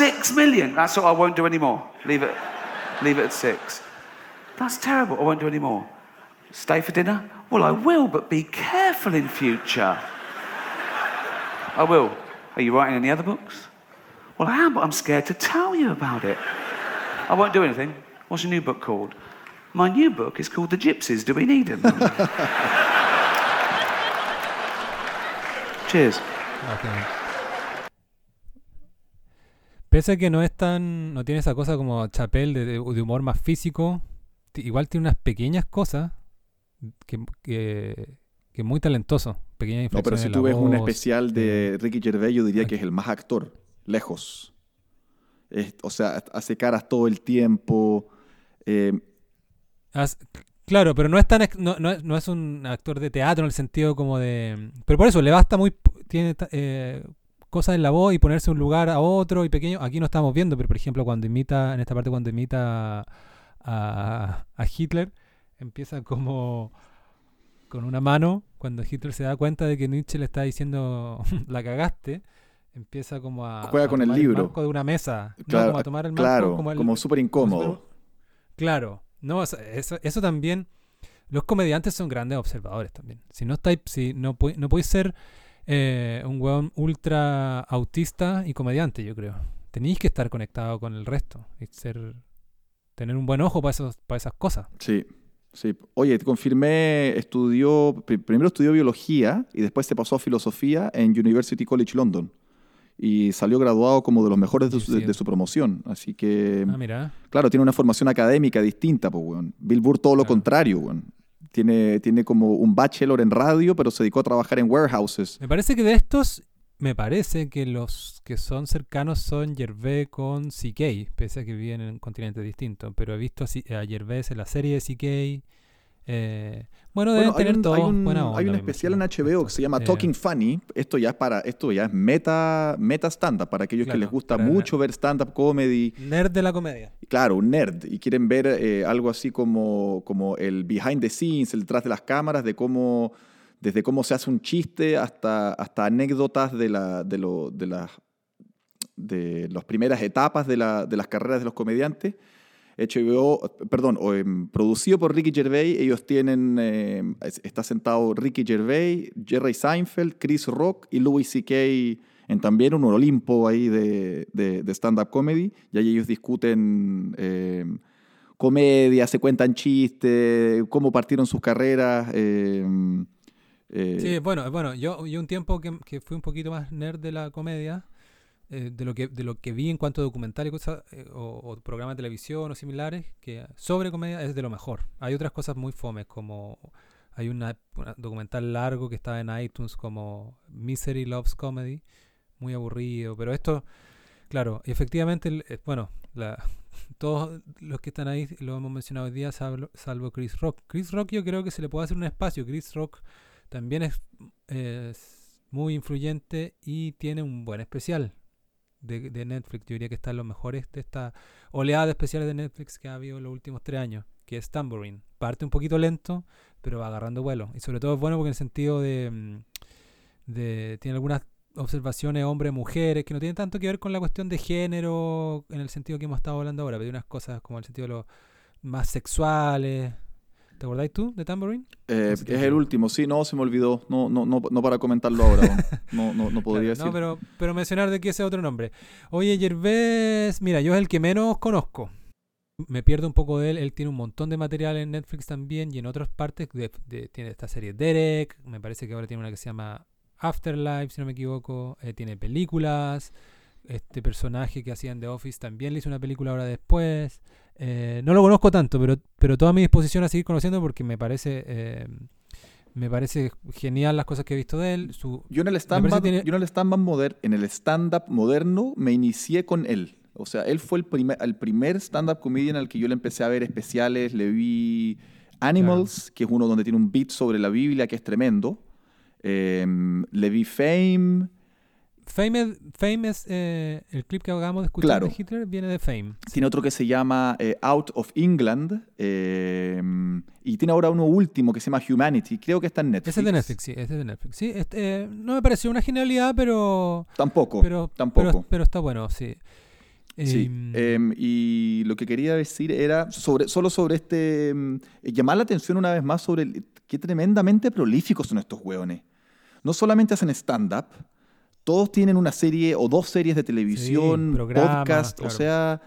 Six million. That's all. I won't do anymore. Leave it. Leave it at six. That's terrible. I won't do any more. Stay for dinner? Well, I will, but be careful in future. I will. Are you writing any other books? Well, I am, but I'm scared to tell you about it. I won't do anything. What's your new book called? My new book is called The Gypsies. Do we need them? <laughs> Cheers. Ok. Pese a que no es tan. no tiene esa cosa como Chapel de, de humor más físico, igual tiene unas pequeñas cosas que, que, que muy talentoso. Pequeñas No, pero si tú ves un especial de Ricky Gervais, yo diría que es el más actor, lejos. Es- o sea, hace caras todo el tiempo. eh, As- claro, pero no es tan no, no es, no es un actor de teatro en el sentido como de. Pero por eso le basta muy. Tiene eh, cosas en la voz y ponerse de un lugar a otro y pequeño. Aquí no estamos viendo, pero por ejemplo, cuando imita, en esta parte, cuando imita a, a Hitler, empieza como con una mano. Cuando Hitler se da cuenta de que Nietzsche le está diciendo <laughs> la cagaste, empieza como a. Juega a con el libro. marco de una mesa. No, como a tomar el marco claro, como, el- como súper incómodo. Claro, no, eso, eso, eso también. Los comediantes son grandes observadores también. Si no estáis, si no, no podéis ser eh, un weón ultra autista y comediante, yo creo. Tenéis que estar conectado con el resto y ser tener un buen ojo para esos, para esas cosas. Sí, sí. Oye, te confirmé, estudió, pri- primero estudió biología y después se pasó a filosofía en University College London. Y salió graduado como de los mejores de su, de- Sí. de su promoción. Así que, Ah, mira. claro, tiene una formación académica distinta, pues, weón. Bill Burr todo lo contrario, weón. Tiene, tiene como un bachelor en radio, pero se dedicó a trabajar en warehouses. Me parece que de estos, me parece que los que son cercanos son Gervais con CK, pese a que viven en continentes distintos. Pero he visto a, Gervais en la serie de CK. Eh, bueno, deben Bueno, hay tener un, todos hay un- buena hay onda, un me especial en HBO que se llama Eh, Talking Funny. Esto ya es para, esto ya es meta, meta stand-up para aquellos que Claro, les gusta mucho ver stand-up comedy. Nerd de la comedia. Claro, un nerd. Y quieren ver eh, algo así como, como el behind the scenes, el detrás de las cámaras, de cómo, desde cómo se hace un chiste hasta, hasta anécdotas de, la, de, lo- de, las, de las primeras etapas de, la- de las carreras de los comediantes. HBO, perdón, em, producido por Ricky Gervais, ellos tienen, em, es- está sentado Ricky Gervais, Jerry Seinfeld, Chris Rock y Louis C.K. en también un Olimpo ahí de, de- stand-up comedy, y ahí ellos discuten em, comedia, se cuentan chistes, cómo partieron sus carreras. eh, Sí, bueno, bueno, yo, yo un tiempo que, que fui un poquito más nerd de la comedia, eh, de, lo que, de lo que vi en cuanto a documental y cosas, eh, o, o programas de televisión o similares, que sobre comedia es de lo mejor. Hay otras cosas muy fomes, como hay una, una documental largo que está en iTunes como Misery Loves Comedy, muy aburrido, pero esto, claro, efectivamente, eh, bueno, <laughs> todos los que están ahí lo hemos mencionado hoy día, salvo, salvo Chris Rock. Chris Rock yo creo que se le puede hacer un espacio. Chris Rock también es, es muy influyente y tiene un buen especial de, de Netflix. Yo diría que está en los mejores de esta oleada de especiales de Netflix que ha habido en los últimos tres años, que es Tambourine. Parte un poquito lento, pero va agarrando vuelo. Y sobre todo es bueno porque en el sentido de, mm, de tiene algunas observaciones hombres-mujeres que no tienen tanto que ver con la cuestión de género en el sentido que hemos estado hablando ahora, pero hay unas cosas como el sentido de los más sexuales. ¿Te acordáis tú de Tambourine? eh, es el último, sí, no, se me olvidó. No, no, no, no para comentarlo ahora. <laughs> No, no, no podría Claro, decir. No, pero, pero mencionar de que ese otro nombre. Oye, Gervais, mira, yo es el que menos conozco. Me pierdo un poco de él. Él tiene un montón de material en Netflix también y en otras partes. de- de- tiene esta serie Derek. Me parece que ahora tiene una que se llama Afterlife, si no me equivoco. eh, tiene películas. Este personaje que hacía en The Office también le hizo una película ahora después. Eh, no lo conozco tanto, pero, pero toda mi disposición a seguir conociendo porque me parece... eh, me parece genial las cosas que he visto de él. Su, Yo en el stand-up tiene- yo en el stand-up moder- en el stand-up moderno me inicié con él. O sea, él fue el primer, el primer stand-up comedian al que yo le empecé a ver especiales. Le vi Animals, que es uno donde tiene un beat sobre la Biblia que es tremendo. Em, le vi Fame. Fame es, Fame es, eh, el clip que acabamos de escuchar Claro. de Hitler viene de Fame. Tiene otro que se llama eh, Out of England. eh, y tiene ahora uno último que se llama Humanity. Creo que está en Netflix. Ese es de Netflix, sí, ese es de Netflix. Sí, este, no me pareció una genialidad, pero Tampoco. pero, tampoco. pero, pero está bueno, sí. Sí, Em, em, y lo que quería decir era sobre, solo sobre este. em, llamar la atención una vez más sobre el- qué tremendamente prolíficos son estos hueones. No solamente hacen stand-up, todos tienen una serie o dos series de televisión, podcast, claro. o sea,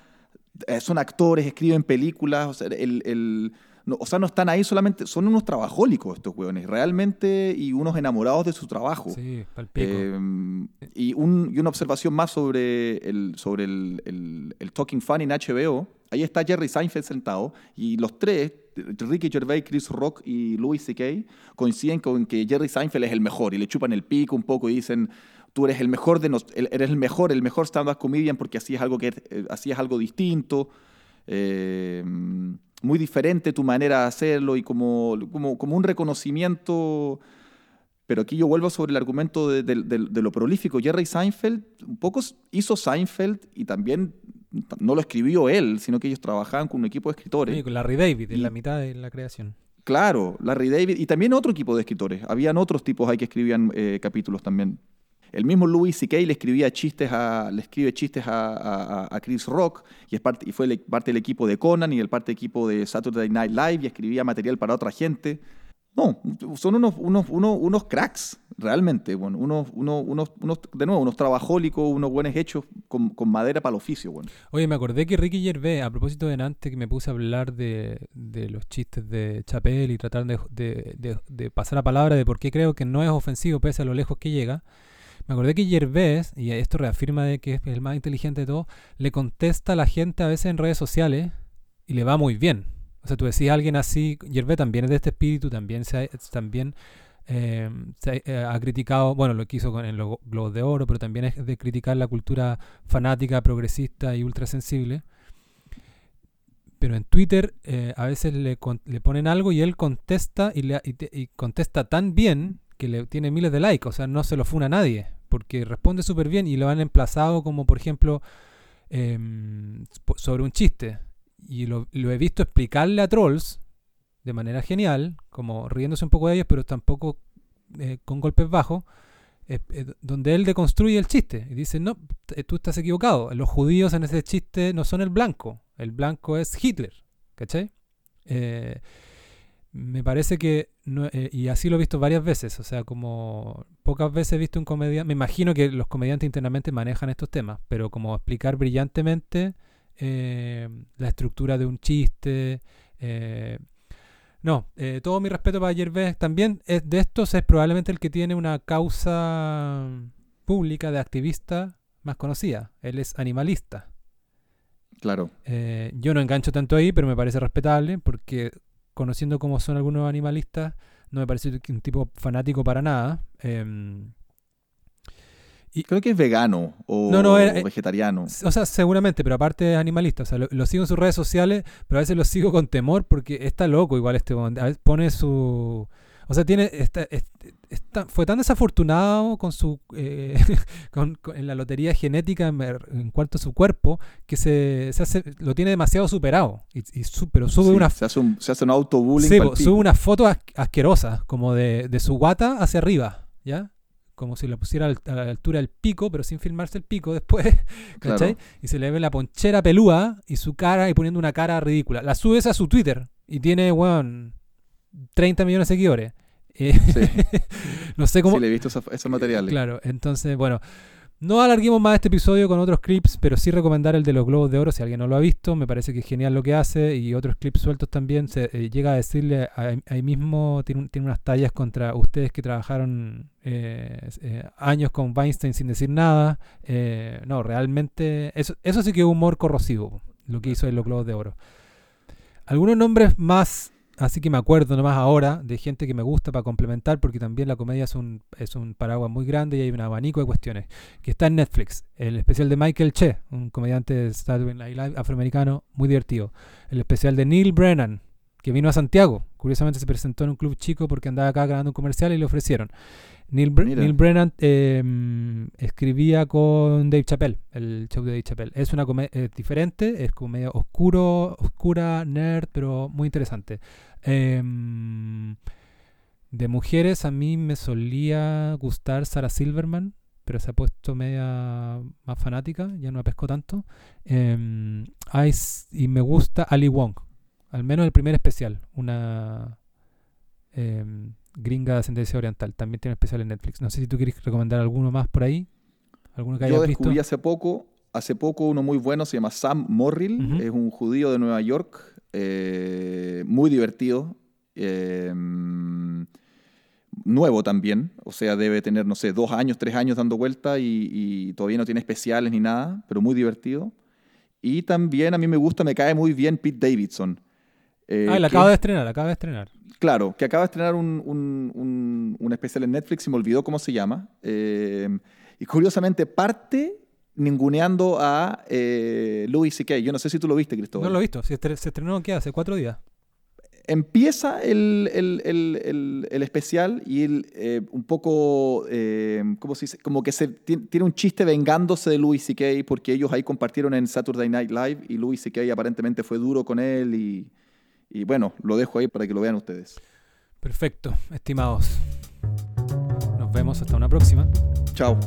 eh, son actores, escriben películas, o sea, el, el- no, o sea, no están ahí solamente, son unos trabajólicos estos hueones, realmente, y unos enamorados de su trabajo. sí, palpico. Eh, y, un- y una observación más sobre el, sobre el, el- el Talking Funny en HBO. Ahí está Jerry Seinfeld sentado y los tres, Ricky Gervais, Chris Rock y Louis C.K., coinciden con que Jerry Seinfeld es el mejor y le chupan el pico un poco y dicen, tú eres el mejor, de nos- eres el mejor, el mejor stand-up comedian porque hacías algo, que, eh, hacías algo distinto. eh, muy diferente tu manera de hacerlo y como, como, como un reconocimiento pero aquí yo vuelvo sobre el argumento de, de- de- de lo prolífico. Jerry Seinfeld un poco hizo Seinfeld y también no lo escribió él, sino que ellos trabajaban con un equipo de escritores. Sí, con Larry David, en y- la mitad de la creación. Claro, Larry David y también otro equipo de escritores. Habían otros tipos ahí que escribían eh, capítulos también. El mismo Louis C.K. le escribía chistes a, le escribe chistes a, Chris Rock y, fue parte del equipo de Conan y el parte del equipo de Saturday Night Live y escribía material para otra gente. No, son unos, unos, unos, unos cracks, realmente. Bueno, unos, unos, unos, de nuevo, unos trabajólicos, unos buenos hechos con, madera para el oficio. Bueno. Oye, me acordé que Ricky Gervais, a propósito de antes que me puse a hablar de, de los chistes de Chapel y tratar de- de pasar la palabra de por qué creo que no es ofensivo pese a lo lejos que llega, me acordé que Gervais, y esto reafirma de que es el más inteligente de todos, le contesta a la gente a veces en redes sociales y le va muy bien. O sea, tú decís a alguien así, Gervais también es de este espíritu, también se ha, también, eh, eh, ha criticado, bueno, lo que hizo con en los Globos de Oro, pero también es de criticar la cultura fanática, progresista y ultrasensible. Pero en Twitter eh, a veces le, le ponen algo y él contesta y, le, y y contesta tan bien le tiene miles de likes, o sea, no se lo funa a nadie, porque responde súper bien y lo han emplazado como, por ejemplo, em, sobre un chiste. Y lo, he visto explicarle a trolls de manera genial, como riéndose un poco de ellos, pero tampoco eh, con golpes bajos, eh, eh, donde él deconstruye el chiste y dice, no, tú estás equivocado, los judíos en ese chiste no son el blanco, el blanco es Hitler, ¿cachai? Me parece que, no- eh, y así lo he visto varias veces, o sea, como pocas veces he visto un comediante, me imagino que los comediantes internamente manejan estos temas, pero como explicar brillantemente eh, la estructura de un chiste, eh, no, eh, todo mi respeto para Gervais. También es, de estos es probablemente el que tiene una causa pública de activista más conocida. Él es animalista. Claro. Yo no engancho tanto ahí, pero me parece respetable porque conociendo cómo son algunos animalistas, no me parece un tipo fanático para nada. Em, Creo que es vegano o, No, no, era- o vegetariano. O sea, seguramente, pero aparte es animalista. O sea, lo, lo sigo en sus redes sociales, pero a veces lo sigo con temor porque está loco igual este. A veces pone su... O sea, tiene... Está, es- está- fue tan desafortunado con su... eh, <laughs> con, con- en la lotería genética en, cuanto a su cuerpo que se, se hace, lo tiene demasiado superado. Y, y su- pero sube Sí, una... se, hace un, se hace un autobullying. Sí, pico. sube unas fotos as- asquerosas, como de, de su guata hacia arriba, ¿ya? Como si la pusiera a la altura del pico, pero sin filmarse el pico después, <laughs> ¿cachai? Claro. Y se le ve la ponchera pelúa y su cara y poniendo una cara ridícula. La subes a su Twitter y tiene, weón, 30 millones de seguidores. Eh, Sí. <laughs> no sé cómo... Sí, le he visto esos materiales. Claro, entonces, bueno, no alarguemos más este episodio con otros clips, pero sí recomendar el de los Globos de Oro, si alguien no lo ha visto, me parece que es genial lo que hace y otros clips sueltos también. Se eh, llega a decirle ahí, ahí mismo, tiene, un- tiene unas tallas contra ustedes que trabajaron eh, eh, años con Weinstein sin decir nada. No, realmente, eso, eso sí que es humor corrosivo, lo que hizo en los Globos de Oro. Algunos nombres más Así que me acuerdo nomás ahora de gente que me gusta para complementar, porque también la comedia es un, es un paraguas muy grande y hay un abanico de cuestiones. Que está en Netflix. El especial de Michael Che, un comediante de Saturday Live afroamericano muy divertido. El especial de Neil Brennan, que vino a Santiago. Curiosamente se presentó en un club chico porque andaba acá grabando un comercial y le ofrecieron. Neil, Bre- Mira. Neil Brennan eh, mm, escribía con Dave Chappelle, el show de Dave Chappelle. Es una comedia diferente, es como medio oscuro, oscura, nerd, pero muy interesante. Em, de mujeres a mí me solía gustar Sarah Silverman, pero se ha puesto media más fanática, ya no la pesco tanto. Em, hay y me gusta Ali Wong, al menos el primer especial, una em, gringa de ascendencia oriental. También tiene un especial en Netflix. No sé si tú quieres recomendar alguno más por ahí. ¿Alguno que hayas Yo visto? descubrí hace poco, hace poco uno muy bueno, se llama Sam Morrill, es un judío de Nueva York, eh, muy divertido, eh, nuevo también, o sea, debe tener, no sé, dos años, tres años dando vuelta y, y todavía no tiene especiales ni nada, pero muy divertido. Y también a mí me gusta, me cae muy bien Pete Davidson. Eh, ah, la acaba de es- estrenar, la acaba de estrenar. Claro, que acaba de estrenar un, un- un- un especial en Netflix y me olvidó cómo se llama. Eh, y curiosamente parte ninguneando a eh, Louis C.K. Yo no sé si tú lo viste, Cristóbal. No lo he visto. Se, estre- se estrenó ¿qué? hace cuatro días. Empieza el, el- el- el- especial y él, eh, un poco, eh, ¿cómo se dice? Como que se, ti- tiene un chiste vengándose de Louis C.K. porque ellos ahí compartieron en Saturday Night Live y Louis C.K. aparentemente fue duro con él y, y bueno, lo dejo ahí para que lo vean ustedes. Perfecto, estimados. Nos vemos hasta una próxima. Chao.